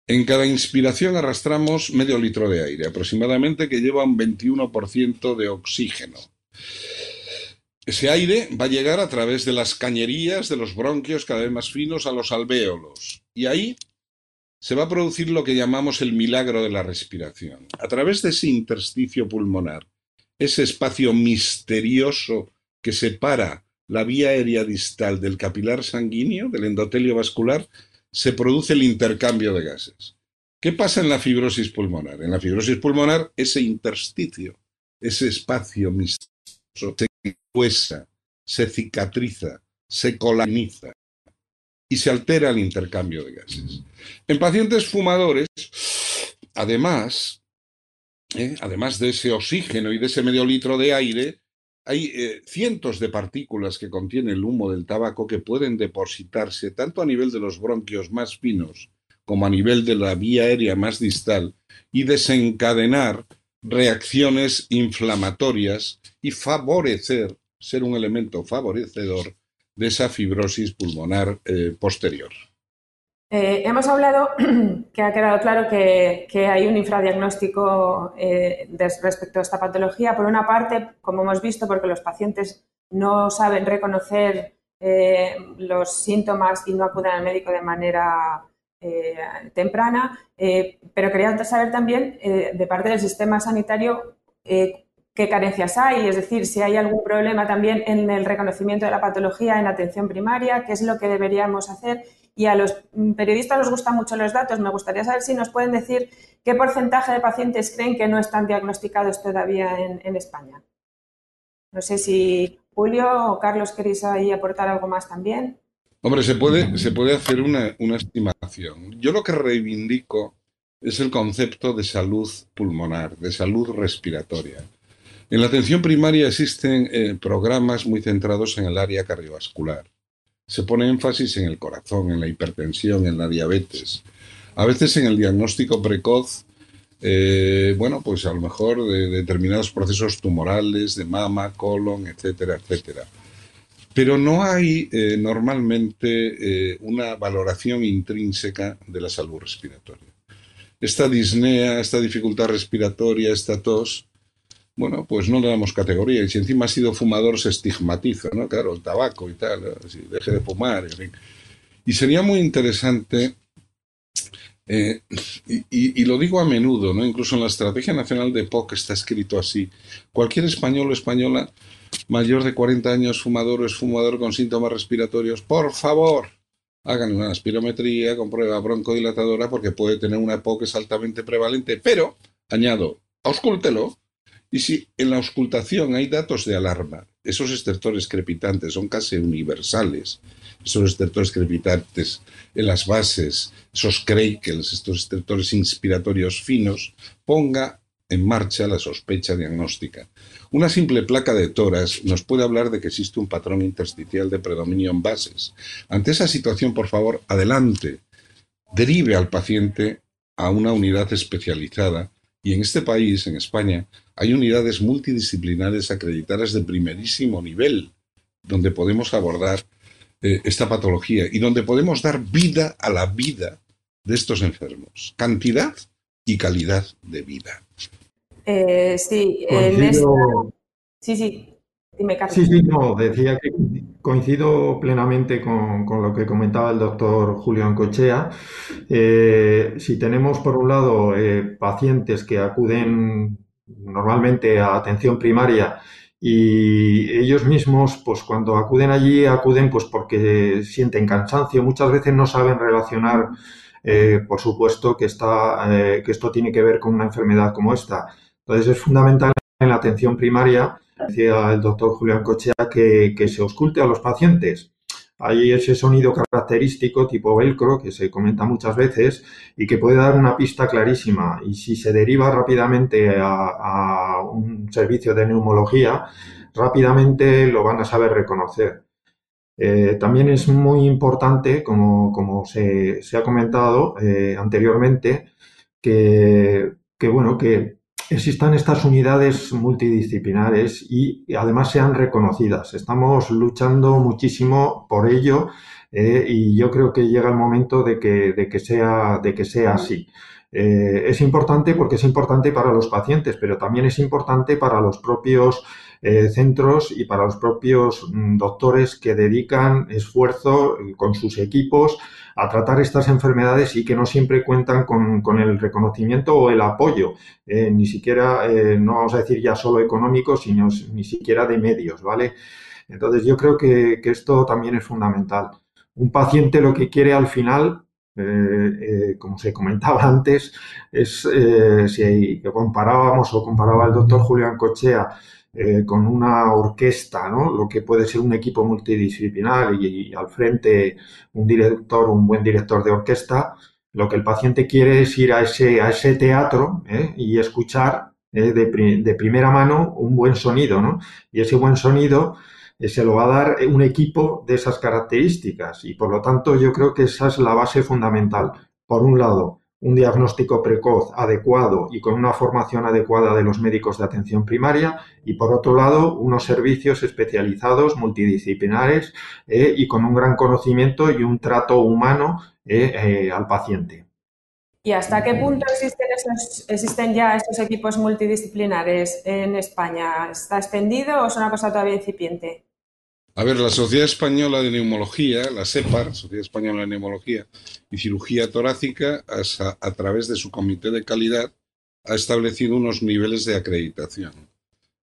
En cada inspiración arrastramos medio litro de aire, aproximadamente, que lleva un 21% de oxígeno. Ese aire va a llegar a través de las cañerías de los bronquios cada vez más finos a los alvéolos. Y ahí se va a producir lo que llamamos el milagro de la respiración. A través de ese intersticio pulmonar, ese espacio misterioso que separa la vía aérea distal del capilar sanguíneo, del endotelio vascular, se produce el intercambio de gases. ¿Qué pasa en la fibrosis pulmonar? En la fibrosis pulmonar, ese intersticio, ese espacio misterioso, se huesa, se cicatriza, se colaniza y se altera el intercambio de gases. En pacientes fumadores, además, ¿eh? además de ese oxígeno y de ese medio litro de aire, hay eh, cientos de partículas que contiene el humo del tabaco que pueden depositarse tanto a nivel de los bronquios más finos como a nivel de la vía aérea más distal y desencadenar reacciones inflamatorias y favorecer, ser un elemento favorecedor de esa fibrosis pulmonar eh, posterior. Eh, hemos hablado que ha quedado claro que, hay un infradiagnóstico eh, respecto a esta patología. Por una parte, como hemos visto, porque los pacientes no saben reconocer eh, los síntomas y no acuden al médico de manera temprana, pero quería saber también de parte del sistema sanitario qué carencias hay, es decir, si hay algún problema también en el reconocimiento de la patología en atención primaria, qué es lo que deberíamos hacer y a los periodistas les gustan mucho los datos. Me gustaría saber si nos pueden decir qué porcentaje de pacientes creen que no están diagnosticados todavía en, España. No sé si Julio o Carlos queréis ahí aportar algo más también. Hombre, se puede, se puede hacer una, estimación. Yo lo que reivindico es el concepto de salud pulmonar, de salud respiratoria. En la atención primaria existen eh, programas muy centrados en el área cardiovascular se pone énfasis en el corazón, en la hipertensión, en la diabetes. A veces en el diagnóstico precoz, eh, bueno, pues a lo mejor de, determinados procesos tumorales, de mama, colon, etcétera, etcétera. Pero no hay eh, normalmente eh, una valoración intrínseca de la salud respiratoria. Esta disnea, esta dificultad respiratoria, esta tos, bueno, pues no le damos categoría. Y si encima ha sido fumador, se estigmatiza, ¿no? Claro, el tabaco y tal, deje de fumar, Y sería muy interesante, eh, y, lo digo a menudo, ¿no? Incluso en la Estrategia Nacional de POC está escrito así. Cualquier español o española mayor de 40 años, fumador o es fumador con síntomas respiratorios, por favor, hagan una aspirometría con prueba broncodilatadora porque puede tener una que es altamente prevalente. Pero, añado, auscúltelo y si en la auscultación hay datos de alarma, esos estertores crepitantes son casi universales esos estertores crepitantes en las bases, esos creikels, estos estertores inspiratorios finos, ponga en marcha la sospecha diagnóstica. Una simple placa de toras nos puede hablar de que existe un patrón intersticial de predominio en bases. Ante esa situación, por favor, adelante, derive al paciente a una unidad especializada y en este país, en España, hay unidades multidisciplinares acreditadas de primerísimo nivel, donde podemos abordar eh, esta patología y donde podemos dar vida a la vida de estos enfermos. Cantidad y calidad de vida. Eh, sí, en sí, sí, Sí, sí, no, decía que coincido plenamente con, lo que comentaba el doctor Julián Cochea. Eh, si tenemos, por un lado, eh, pacientes que acuden normalmente a atención primaria y ellos mismos, pues cuando acuden allí, acuden pues porque sienten cansancio, muchas veces no saben relacionar, por supuesto, que, está, que esto tiene que ver con una enfermedad como esta. Entonces es fundamental en la atención primaria, decía el doctor Julián Cochea, que, se ausculte a los pacientes. Hay ese sonido característico tipo velcro que se comenta muchas veces y que puede dar una pista clarísima. Y si se deriva rápidamente a, un servicio de neumología, rápidamente lo van a saber reconocer. Eh, también es muy importante, como, se, ha comentado eh, anteriormente, que, que, bueno, que existan estas unidades multidisciplinares y, además sean reconocidas. Estamos luchando muchísimo por ello eh, y yo creo que llega el momento de que, de que, sea, de que sea así. Eh, es importante porque es importante para los pacientes, pero también es importante para los propios eh, centros y para los propios mm, doctores que dedican esfuerzo con sus equipos a tratar estas enfermedades y que no siempre cuentan con, el reconocimiento o el apoyo, eh, ni siquiera, eh, no vamos a decir ya solo económico, sino ni siquiera de medios, ¿vale? Entonces yo creo que, esto también es fundamental. Un paciente lo que quiere al final eh, como se comentaba antes, es si comparábamos o comparaba el doctor Julián Cochea eh, con una orquesta, ¿no? lo que puede ser un equipo multidisciplinar y, al frente un director, un buen director de orquesta, lo que el paciente quiere es ir a ese, a ese teatro ¿eh? y escuchar ¿eh? de, primera mano un buen sonido, ¿no? Y ese buen sonido se lo va a dar un equipo de esas características y por lo tanto yo creo que esa es la base fundamental. Por un lado, un diagnóstico precoz adecuado y con una formación adecuada de los médicos de atención primaria y por otro lado unos servicios especializados multidisciplinares eh, y con un gran conocimiento y un trato humano eh, eh, al paciente. ¿Y hasta qué punto existen, existen ya estos equipos multidisciplinares en España? ¿Está extendido o es una cosa todavía incipiente? A ver, la Sociedad Española de Neumología, la SEPAR, Sociedad Española de Neumología y Cirugía Torácica, a, través de su comité de calidad, ha establecido unos niveles de acreditación.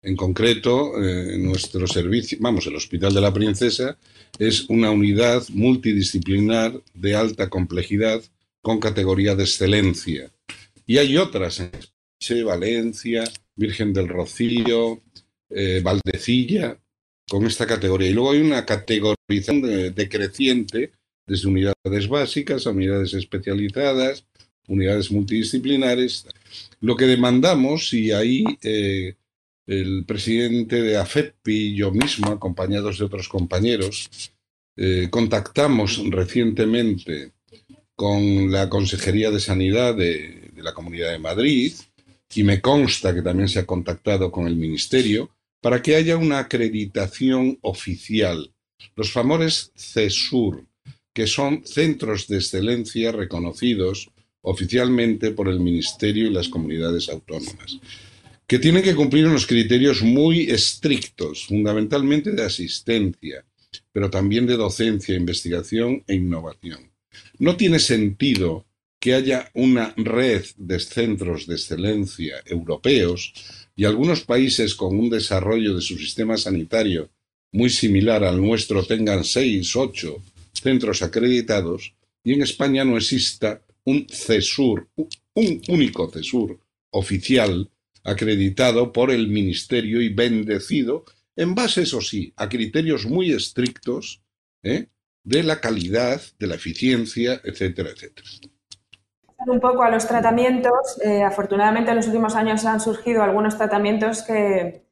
En concreto, eh, nuestro servicio, vamos, el Hospital de la Princesa es una unidad multidisciplinar de alta complejidad con categoría de excelencia. Y hay otras en Valencia, Virgen del Rocío, eh, Valdecilla, con esta categoría. Y luego hay una categorización decreciente desde unidades básicas a unidades especializadas, unidades multidisciplinares. Lo que demandamos, y ahí eh, el presidente de AFEPI y yo mismo, acompañados de otros compañeros, eh, contactamos recientemente con la Consejería de Sanidad de la Comunidad de Madrid y me consta que también se ha contactado con el Ministerio para que haya una acreditación oficial. Los famosos CESUR, que son centros de excelencia reconocidos oficialmente por el Ministerio y las comunidades autónomas, que tienen que cumplir unos criterios muy estrictos, fundamentalmente de asistencia, pero también de docencia, investigación e innovación. No tiene sentido que haya una red de centros de excelencia europeos y algunos países con un desarrollo de su sistema sanitario muy similar al nuestro tengan seis, ocho centros acreditados y en España no exista un CESUR, un único CESUR oficial acreditado por el Ministerio y bendecido en base, eso sí, a criterios muy estrictos ¿eh? de la calidad, de la eficiencia, etcétera, etcétera. Un poco a los tratamientos. Eh, afortunadamente en los últimos años han surgido algunos tratamientos que,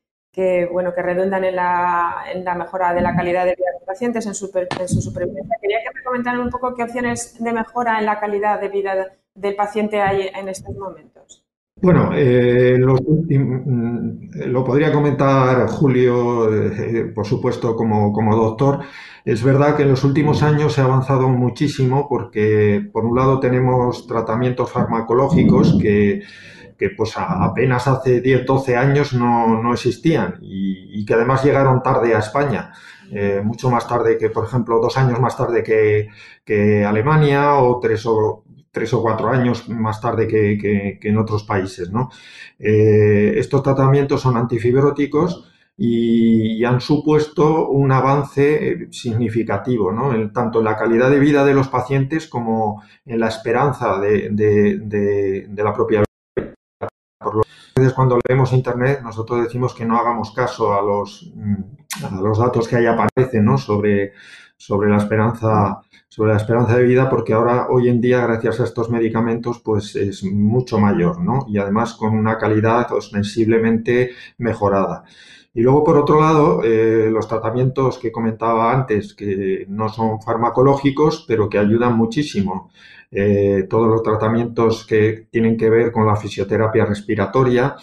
bueno, que redundan en la, en la, mejora de la calidad de vida de los pacientes, en su, en su supervivencia. Quería que me comentaran un poco qué opciones de mejora en la calidad de vida del paciente hay en estos momentos. Bueno, eh, mm, lo, podría comentar Julio, eh, por supuesto, como, como, doctor. Es verdad que en los últimos años se ha avanzado muchísimo porque, por un lado, tenemos tratamientos farmacológicos que, que pues apenas hace 10, 12 años no, no existían y, y, que además llegaron tarde a España. Eh, mucho más tarde que, por ejemplo, dos años más tarde que, que Alemania o tres o tres o cuatro años más tarde que, en otros países. Eh, estos tratamientos son antifibróticos y, han supuesto un avance eh, significativo, tanto en la calidad de vida de los pacientes como en la esperanza de, la propia vida. Por lo cuando leemos Internet, nosotros decimos que no hagamos caso a los, mm, los datos que ahí aparecen sobre, sobre la esperanza sobre la esperanza de vida porque ahora, hoy en día, gracias a estos medicamentos, pues es mucho mayor, ¿no? Y además con una calidad ostensiblemente mejorada. Y luego, por otro lado, eh, los tratamientos que comentaba antes, que no son farmacológicos, pero que ayudan muchísimo. Eh, todos los tratamientos que tienen que ver con la fisioterapia respiratoria,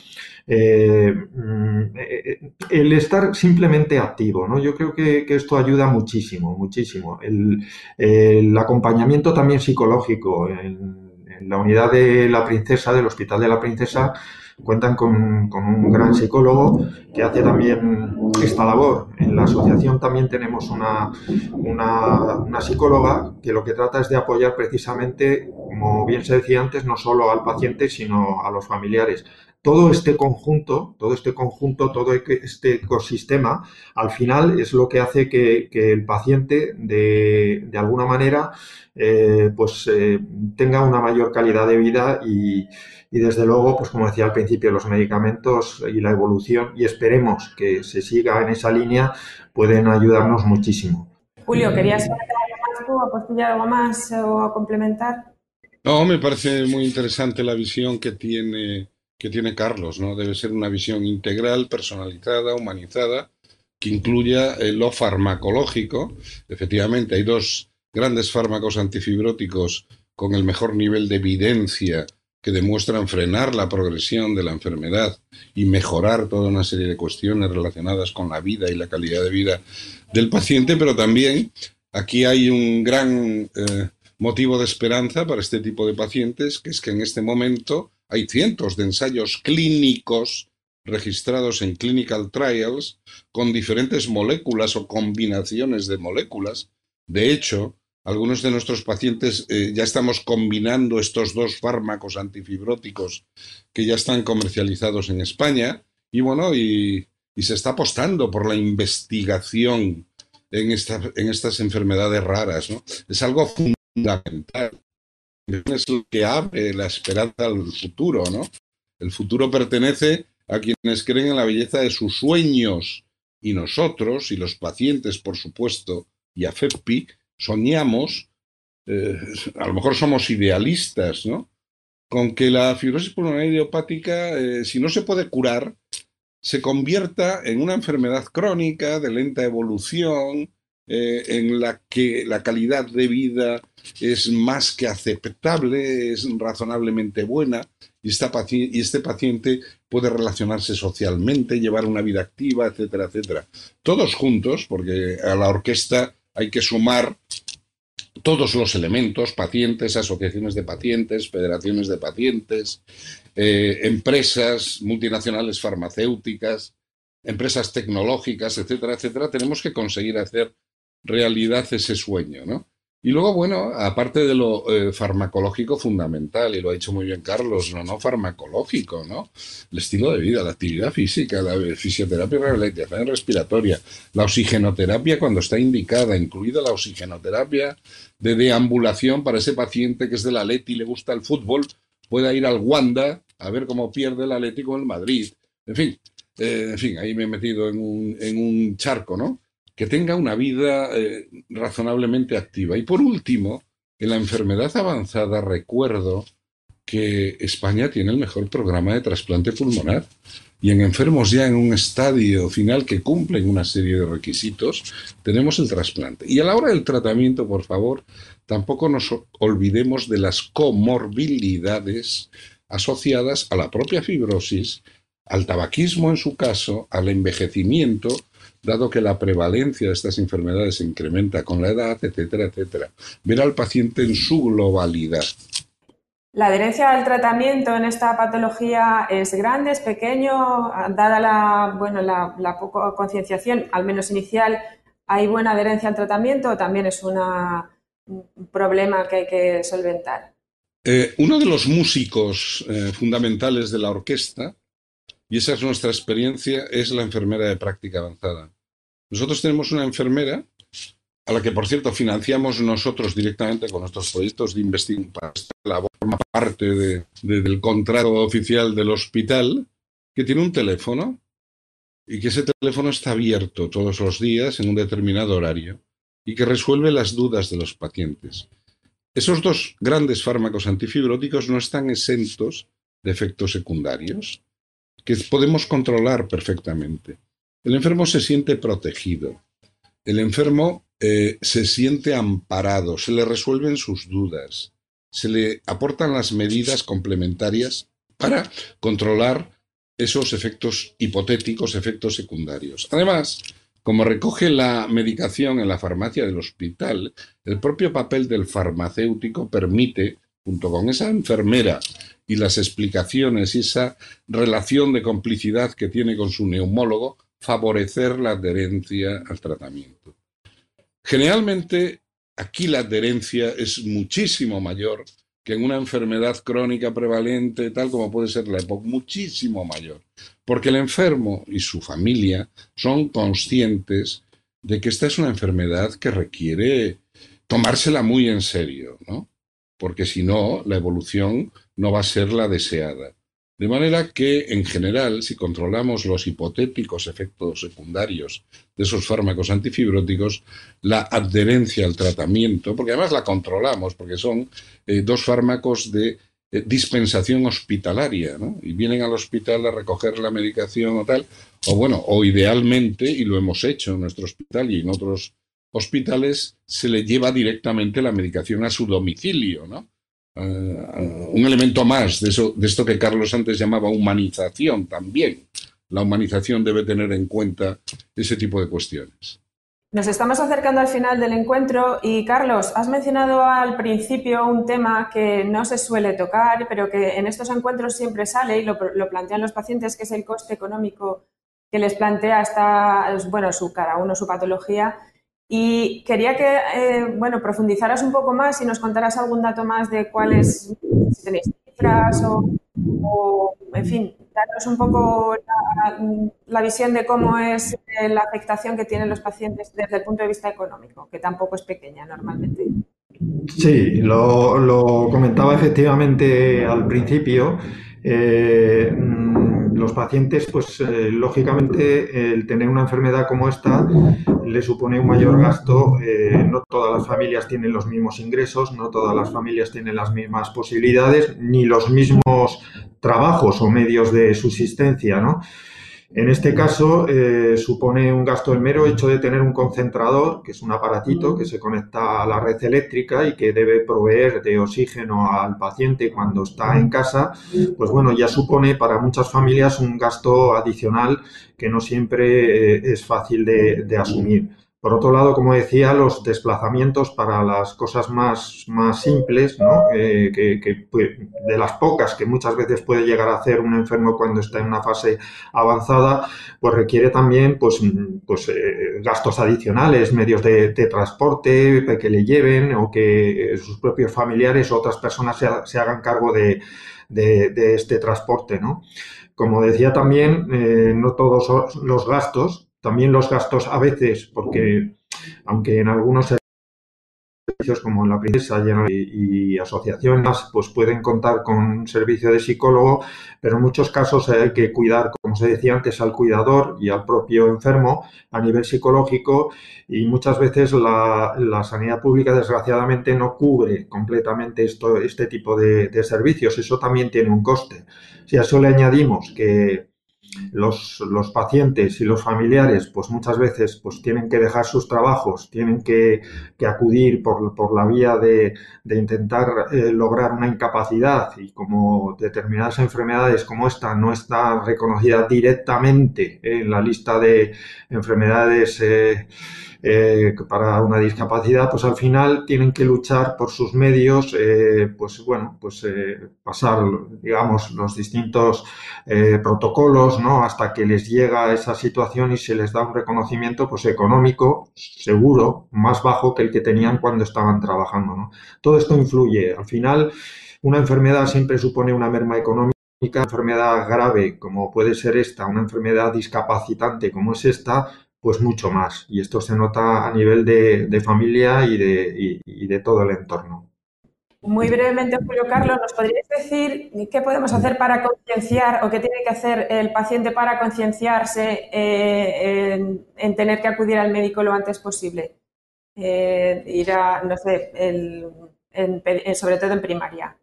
eh, mm, eh, el estar simplemente activo, ¿no? Yo creo que, esto ayuda muchísimo, muchísimo. El, acompañamiento también psicológico. En, la unidad de la princesa, del Hospital de la Princesa, cuentan con, un gran psicólogo que hace también esta labor. En la asociación también tenemos una, una, psicóloga que lo que trata es de apoyar precisamente, como bien se decía antes, no solo al paciente, sino a los familiares todo este conjunto, todo este conjunto, todo este ecosistema, al final es lo que hace que, el paciente de, alguna manera eh, pues eh, tenga una mayor calidad de vida y, desde luego, pues como decía al principio, los medicamentos y la evolución, y esperemos que se siga en esa línea, pueden ayudarnos muchísimo. Julio, ¿querías comentar algo más tú, algo más o complementar? No, me parece muy interesante la visión que tiene que tiene Carlos, ¿no? Debe ser una visión integral, personalizada, humanizada, que incluya eh, lo farmacológico. Efectivamente, hay dos grandes fármacos antifibróticos con el mejor nivel de evidencia que demuestran frenar la progresión de la enfermedad y mejorar toda una serie de cuestiones relacionadas con la vida y la calidad de vida del paciente, pero también aquí hay un gran eh, motivo de esperanza para este tipo de pacientes, que es que en este momento hay cientos de ensayos clínicos registrados en clinical trials con diferentes moléculas o combinaciones de moléculas. De hecho, algunos de nuestros pacientes eh, ya estamos combinando estos dos fármacos antifibróticos que ya están comercializados en España y bueno, y, se está apostando por la investigación en, en estas enfermedades raras. Es algo fundamental es lo que abre la esperanza al futuro, ¿no? El futuro pertenece a quienes creen en la belleza de sus sueños y nosotros, y los pacientes, por supuesto, y a FEPI, soñamos, eh, a lo mejor somos idealistas, ¿no? Con que la fibrosis pulmonar idiopática, eh, si no se puede curar, se convierta en una enfermedad crónica de lenta evolución, eh, en la que la calidad de vida es más que aceptable, es razonablemente buena y, y este paciente puede relacionarse socialmente, llevar una vida activa, etcétera, etcétera. Todos juntos, porque a la orquesta hay que sumar todos los elementos, pacientes, asociaciones de pacientes, federaciones de pacientes, eh, empresas multinacionales farmacéuticas, empresas tecnológicas, etcétera, etcétera, tenemos que conseguir hacer realidad ese sueño, ¿no? Y luego, bueno, aparte de lo eh, farmacológico fundamental, y lo ha dicho muy bien Carlos, lo no farmacológico, ¿no? El estilo de vida, la actividad física, la fisioterapia rehabilitación respiratoria, la oxigenoterapia cuando está indicada, incluida la oxigenoterapia de deambulación para ese paciente que es de la Leti y le gusta el fútbol, pueda ir al Wanda a ver cómo pierde el Atlético en el Madrid. En fin, eh, en fin, ahí me he metido en un, en un charco, ¿no? Que tenga una vida eh, razonablemente activa. Y por último, en la enfermedad avanzada recuerdo que España tiene el mejor programa de trasplante pulmonar y en enfermos ya en un estadio final que cumplen una serie de requisitos, tenemos el trasplante. Y a la hora del tratamiento, por favor, tampoco nos olvidemos de las comorbilidades asociadas a la propia fibrosis, al tabaquismo en su caso, al envejecimiento, dado que la prevalencia de estas enfermedades se incrementa con la edad, etcétera, etcétera. Ver al paciente en su globalidad. La adherencia al tratamiento en esta patología es grande, es pequeño, dada la, bueno, la, poca concienciación, al menos inicial, ¿hay buena adherencia al tratamiento o también es una, un problema que hay que solventar? Eh, uno de los músicos eh, fundamentales de la orquesta, y esa es nuestra experiencia, es la enfermera de práctica avanzada. Nosotros tenemos una enfermera a la que, por cierto, financiamos nosotros directamente con nuestros proyectos de investigación labor, forma parte del contrato oficial del hospital, que tiene un teléfono y que ese teléfono está abierto todos los días en un determinado horario y que resuelve las dudas de los pacientes. Esos dos grandes fármacos antifibróticos no están exentos de efectos secundarios que podemos controlar perfectamente. El enfermo se siente protegido. El enfermo eh, se siente amparado, se le resuelven sus dudas, se le aportan las medidas complementarias para controlar esos efectos hipotéticos, efectos secundarios. Además, como recoge la medicación en la farmacia del hospital, el propio papel del farmacéutico permite, junto con esa enfermera y las explicaciones y esa relación de complicidad que tiene con su neumólogo, favorecer la adherencia al tratamiento. Generalmente, aquí la adherencia es muchísimo mayor que en una enfermedad crónica prevalente, tal como puede ser la EPOC, muchísimo mayor. Porque el enfermo y su familia son conscientes de que esta es una enfermedad que requiere tomársela muy en serio, ¿no? Porque si no, la evolución no va a ser la deseada. De manera que, en general, si controlamos los hipotéticos efectos secundarios de esos fármacos antifibróticos, la adherencia al tratamiento, porque además la controlamos, porque son eh, dos fármacos de eh, dispensación hospitalaria, ¿no? Y vienen al hospital a recoger la medicación o tal, o bueno, o idealmente, y lo hemos hecho en nuestro hospital y en otros hospitales, se le lleva directamente la medicación a su domicilio, ¿no? Eh, un elemento más de, eso, de esto que Carlos antes llamaba humanización también. La humanización debe tener en cuenta ese tipo de cuestiones. Nos estamos acercando al final del encuentro y Carlos, has mencionado al principio un tema que no se suele tocar, pero que en estos encuentros siempre sale y lo, plantean los pacientes, que es el coste económico que les plantea esta, bueno, su, cada uno su patología y quería que, eh, bueno, profundizaras un poco más y nos contaras algún dato más de cuáles, si tenéis cifras o, en fin, daros un poco la, visión de cómo es eh, la afectación que tienen los pacientes desde el punto de vista económico, que tampoco es pequeña normalmente. Sí, lo, comentaba efectivamente al principio. Eh, los pacientes, pues eh, lógicamente, el tener una enfermedad como esta le supone un mayor gasto. Eh, no todas las familias tienen los mismos ingresos, no todas las familias tienen las mismas posibilidades, ni los mismos trabajos o medios de subsistencia, ¿no? En este caso, eh, supone un gasto el mero hecho de tener un concentrador, que es un aparatito que se conecta a la red eléctrica y que debe proveer de oxígeno al paciente cuando está en casa, pues bueno, ya supone para muchas familias un gasto adicional que no siempre eh, es fácil de asumir. Por otro lado, como decía, los desplazamientos para las cosas más, más simples, ¿no? que, pues, de las pocas que muchas veces puede llegar a hacer un enfermo cuando está en una fase avanzada, pues requiere también pues, pues, eh, gastos adicionales, medios de, transporte que le lleven o que sus propios familiares o otras personas se, hagan cargo de, este transporte. ¿no? Como decía también, eh, no todos los gastos también los gastos a veces, porque aunque en algunos servicios como La Princesa y, asociaciones pues pueden contar con un servicio de psicólogo, pero en muchos casos hay que cuidar, como se decía antes, al cuidador y al propio enfermo a nivel psicológico y muchas veces la, sanidad pública desgraciadamente no cubre completamente esto, este tipo de, de servicios. Eso también tiene un coste. Si a eso le añadimos que los, pacientes y los familiares, pues muchas veces pues tienen que dejar sus trabajos, tienen que, acudir por, la vía de, intentar eh, lograr una incapacidad. Y como determinadas enfermedades como esta no está reconocida directamente en la lista de enfermedades eh, eh, para una discapacidad, pues al final tienen que luchar por sus medios, eh, pues bueno, pues eh, pasar, digamos, los distintos protocolos, ¿no? Hasta que les llega esa situación y se les da un reconocimiento, pues económico, seguro, más bajo que el que tenían cuando estaban trabajando, ¿no? Todo esto influye. Al final, una enfermedad siempre supone una merma económica una enfermedad grave como puede ser esta, una enfermedad discapacitante como es esta, pues mucho más. Y esto se nota a nivel de, familia y de, de todo el entorno. Muy brevemente, Julio Carlos, ¿nos podrías decir qué podemos hacer para concienciar o qué tiene que hacer el paciente para concienciarse eh, en, tener que acudir al médico lo antes posible? Eh, ir a, no sé, sobre todo en primaria.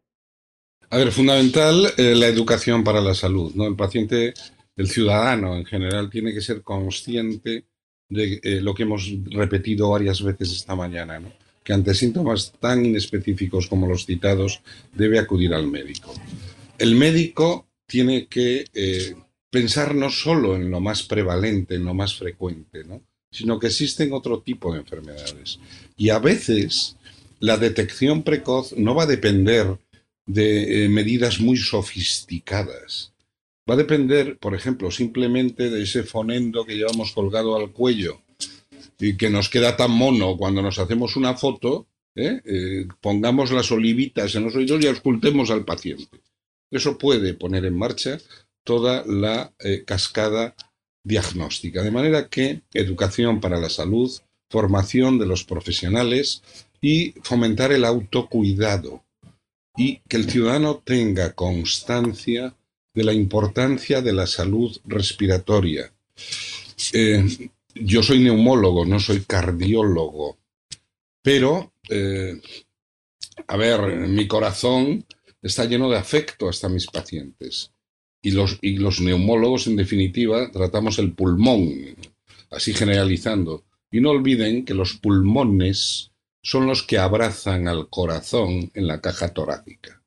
A ver, fundamental eh, la educación para la salud, ¿no? El paciente, el ciudadano en general, tiene que ser consciente de eh, lo que hemos repetido varias veces esta mañana, que ante síntomas tan inespecíficos como los citados debe acudir al médico. El médico tiene que eh, pensar no solo en lo más prevalente, en lo más frecuente, sino que existen otro tipo de enfermedades. Y a veces la detección precoz no va a depender de eh, medidas muy sofisticadas, Va a depender, por ejemplo, simplemente de ese fonendo que llevamos colgado al cuello y que nos queda tan mono cuando nos hacemos una foto, ¿eh? Eh, pongamos las olivitas en los oídos y auscultemos al paciente. Eso puede poner en marcha toda la eh, cascada diagnóstica. De manera que educación para la salud, formación de los profesionales y fomentar el autocuidado y que el ciudadano tenga constancia de la importancia de la salud respiratoria. Eh, yo soy neumólogo, no soy cardiólogo, pero, eh, a ver, mi corazón está lleno de afecto hasta mis pacientes. Y los, y los neumólogos, en definitiva, tratamos el pulmón, así generalizando. Y no olviden que los pulmones son los que abrazan al corazón en la caja torácica.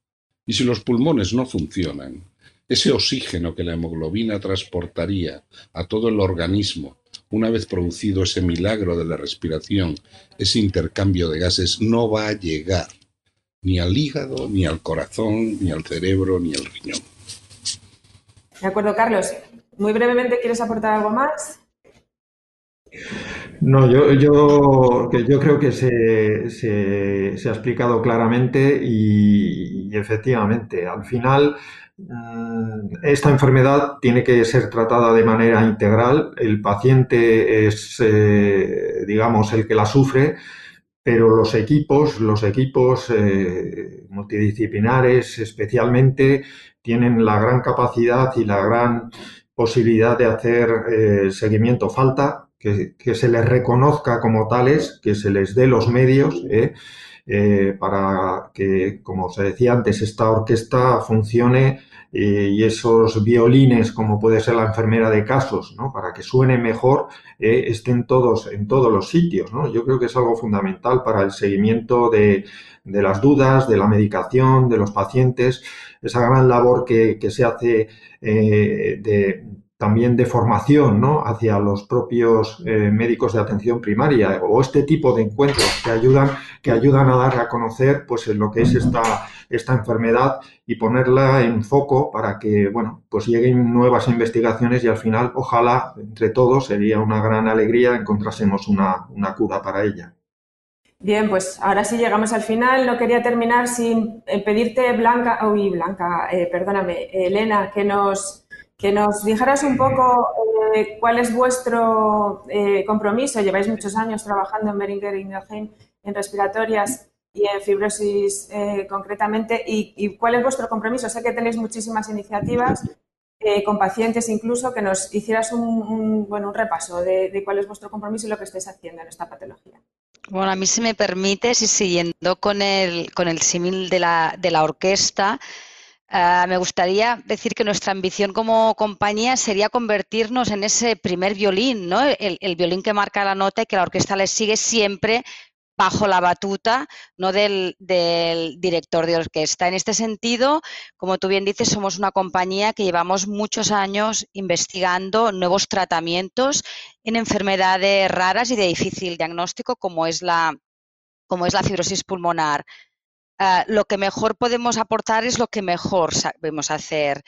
Y si los pulmones no funcionan, ese oxígeno que la hemoglobina transportaría a todo el organismo una vez producido ese milagro de la respiración, ese intercambio de gases, no va a llegar ni al hígado, ni al corazón, ni al cerebro, ni al riñón. De acuerdo, Carlos. Muy brevemente, ¿quieres aportar algo más? No, yo, yo, yo creo que se, se, ha explicado claramente y, y, efectivamente, al final esta enfermedad tiene que ser tratada de manera integral. El paciente es, eh, digamos, el que la sufre, pero los equipos, los equipos eh, multidisciplinares especialmente, tienen la gran capacidad y la gran posibilidad de hacer eh, seguimiento. Falta que, se les reconozca como tales, que se les dé los medios. Eh, para que, como se decía antes, esta orquesta funcione eh, y esos violines, como puede ser la enfermera de casos, ¿no? para que suene mejor, eh, estén todos en todos los sitios. ¿no? Yo creo que es algo fundamental para el seguimiento de, de las dudas, de la medicación, de los pacientes, esa gran labor que, que se hace de, también de formación ¿no? hacia los propios eh, médicos de atención primaria o este tipo de encuentros que ayudan, que ayudan a dar a conocer pues, lo que es esta, esta enfermedad y ponerla en foco para que bueno, pues lleguen nuevas investigaciones y al final, ojalá, entre todos, sería una gran alegría encontrásemos una, una cura para ella. Bien, pues ahora sí llegamos al final. No quería terminar sin eh, pedirte, Blanca, uy, Blanca, eh, perdóname, Elena, que nos que nos dijeras un poco eh, cuál es vuestro eh, compromiso. Lleváis muchos años trabajando en Beringer Ingelheim en respiratorias y en fibrosis eh, concretamente. Y, cuál es vuestro compromiso? Sé que tenéis muchísimas iniciativas con pacientes incluso, que nos hicieras un, bueno, un repaso de, cuál es vuestro compromiso y lo que estáis haciendo en esta patología. Bueno, a mí si me permite, si siguiendo con el, con el símil de la, de la orquesta, eh, me gustaría decir que nuestra ambición como compañía sería convertirnos en ese primer violín, ¿no? el, violín que marca la nota y que la orquesta le sigue siempre bajo la batuta ¿no? del, director de orquesta. En este sentido, como tú bien dices, somos una compañía que llevamos muchos años investigando nuevos tratamientos en enfermedades raras y de difícil diagnóstico, como es la fibrosis pulmonar. Ah, lo que mejor podemos aportar es lo que mejor sabemos hacer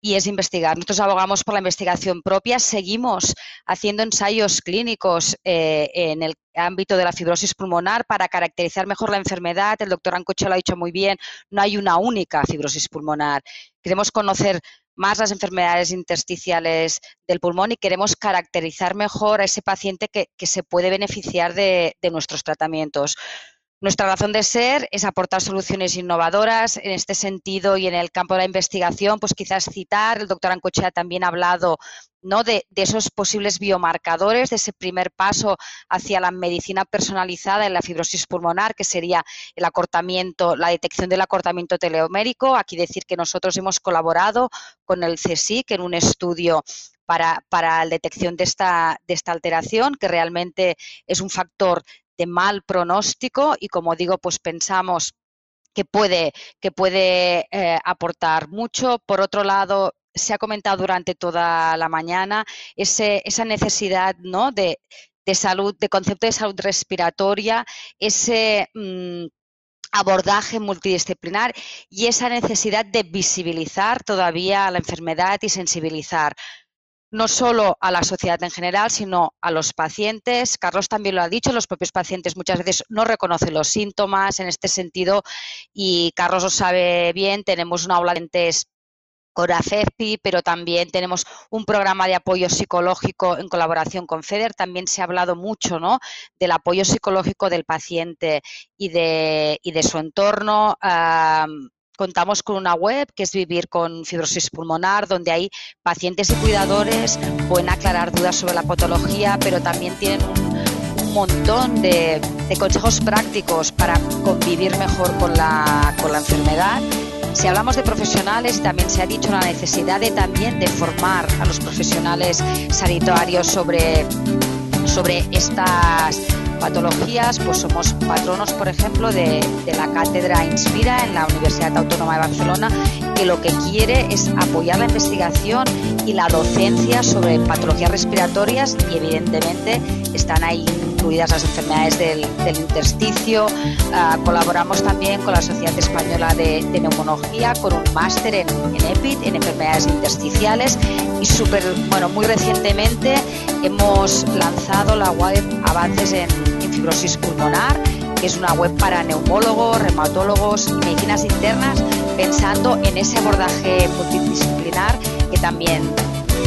y es investigar. Nosotros abogamos por la investigación propia, seguimos haciendo ensayos clínicos eh, en el ámbito de la fibrosis pulmonar para caracterizar mejor la enfermedad. El doctor Ancoche lo ha dicho muy bien, no hay una única fibrosis pulmonar. Queremos conocer más las enfermedades intersticiales del pulmón y queremos caracterizar mejor a ese paciente que, se puede beneficiar de nuestros tratamientos. Nuestra razón de ser es aportar soluciones innovadoras en este sentido y en el campo de la investigación, pues quizás citar, el doctor Ancochea también ha hablado ¿no? de, esos posibles biomarcadores, de ese primer paso hacia la medicina personalizada en la fibrosis pulmonar, que sería el acortamiento, la detección del acortamiento teleomérico. Aquí decir que nosotros hemos colaborado con el CSIC en un estudio para, para, la detección de esta, de esta alteración, que realmente es un factor de mal pronóstico y como digo, pues pensamos que puede, que puede eh, aportar mucho. Por otro lado, se ha comentado durante toda la mañana ese, esa necesidad ¿no? de, salud, de concepto de salud respiratoria, ese mm, abordaje multidisciplinar y esa necesidad de visibilizar todavía la enfermedad y sensibilizar no solo a la sociedad en general, sino a los pacientes. Carlos también lo ha dicho, los propios pacientes muchas veces no reconocen los síntomas en este sentido y Carlos lo sabe bien, tenemos una aula de entes con AFEPI, pero también tenemos un programa de apoyo psicológico en colaboración con FEDER. También se ha hablado mucho ¿no? del apoyo psicológico del paciente y de, y de su entorno. Contamos con una web que es Vivir con Fibrosis Pulmonar, donde hay pacientes y cuidadores pueden aclarar dudas sobre la patología, pero también tienen un, montón de, consejos prácticos para convivir mejor con la, con la enfermedad. Si hablamos de profesionales, también se ha dicho la necesidad de también de formar a los profesionales sanitarios sobre, sobre estas patologías, pues somos patronos, por ejemplo, de, la cátedra Inspira en la Universidad Autónoma de Barcelona, que lo que quiere es apoyar la investigación y la docencia sobre patologías respiratorias y evidentemente están ahí incluidas las enfermedades del, intersticio. Ah, colaboramos también con la Sociedad Española de, de Neumonología con un máster en, en, EPID, en enfermedades intersticiales y súper, bueno, muy recientemente hemos lanzado la web Avances en fibrosis pulmonar, que es una web para neumólogos, reumatólogos y medicinas internas, pensando en ese abordaje multidisciplinar que también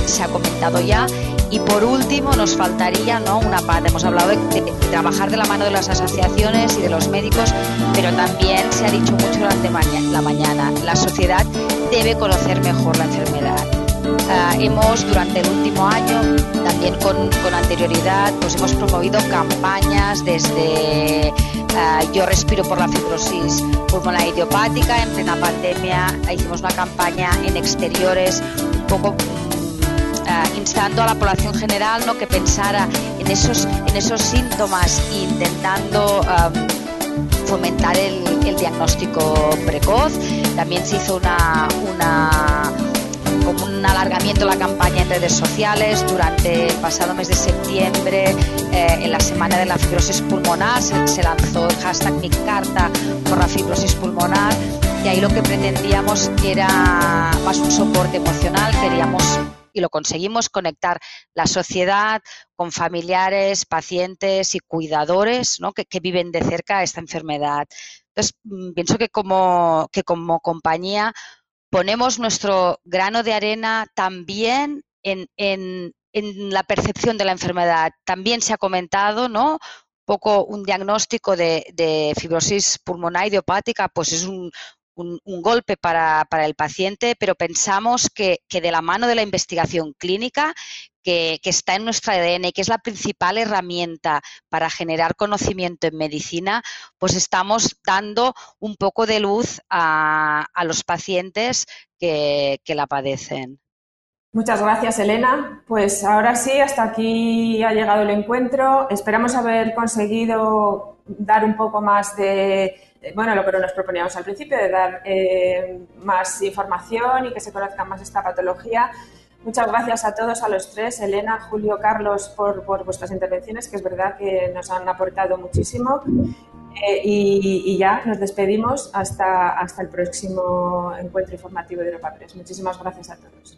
se ha comentado ya. Y por último, nos faltaría ¿no? una parte. Hemos hablado de, trabajar de la mano de las asociaciones y de los médicos, pero también se ha dicho mucho durante la mañana. La sociedad debe conocer mejor la enfermedad Ah, hemos durante el último año, también con, anterioridad, pues hemos promovido campañas desde ah, Yo respiro por la fibrosis pulmonar idiopática, en plena pandemia hicimos una campaña en exteriores un poco ah, instando a la población general ¿no? que pensara en esos, en esos síntomas e intentando fomentar el, el, diagnóstico precoz. También se hizo una, una como un alargamiento de la campaña en redes sociales. Durante el pasado mes de septiembre, eh, en la semana de la fibrosis pulmonar, se, lanzó el hashtag Mi Carta por la fibrosis pulmonar y ahí lo que pretendíamos era más un soporte emocional, queríamos y lo conseguimos conectar la sociedad con familiares, pacientes y cuidadores ¿no? que, viven de cerca esta enfermedad. Entonces, mm, pienso que como, que como compañía ponemos nuestro grano de arena también en, la percepción de la enfermedad. También se ha comentado, ¿no? poco un diagnóstico de, fibrosis pulmonar idiopática, pues es un, golpe para, el paciente, pero pensamos que, de la mano de la investigación clínica, que, está en nuestra ADN, que es la principal herramienta para generar conocimiento en medicina, pues estamos dando un poco de luz a, los pacientes que la padecen. Muchas gracias, Elena. Pues ahora sí, hasta aquí ha llegado el encuentro. Esperamos haber conseguido dar un poco más de, bueno, lo que nos proponíamos al principio, de dar eh, más información y que se conozca más esta patología. Muchas gracias a todos, a los tres, Elena, Julio, Carlos, por, vuestras intervenciones, que es verdad que nos han aportado muchísimo. Eh, y, ya nos despedimos hasta, hasta el próximo encuentro informativo de Europa Press. Muchísimas gracias a todos.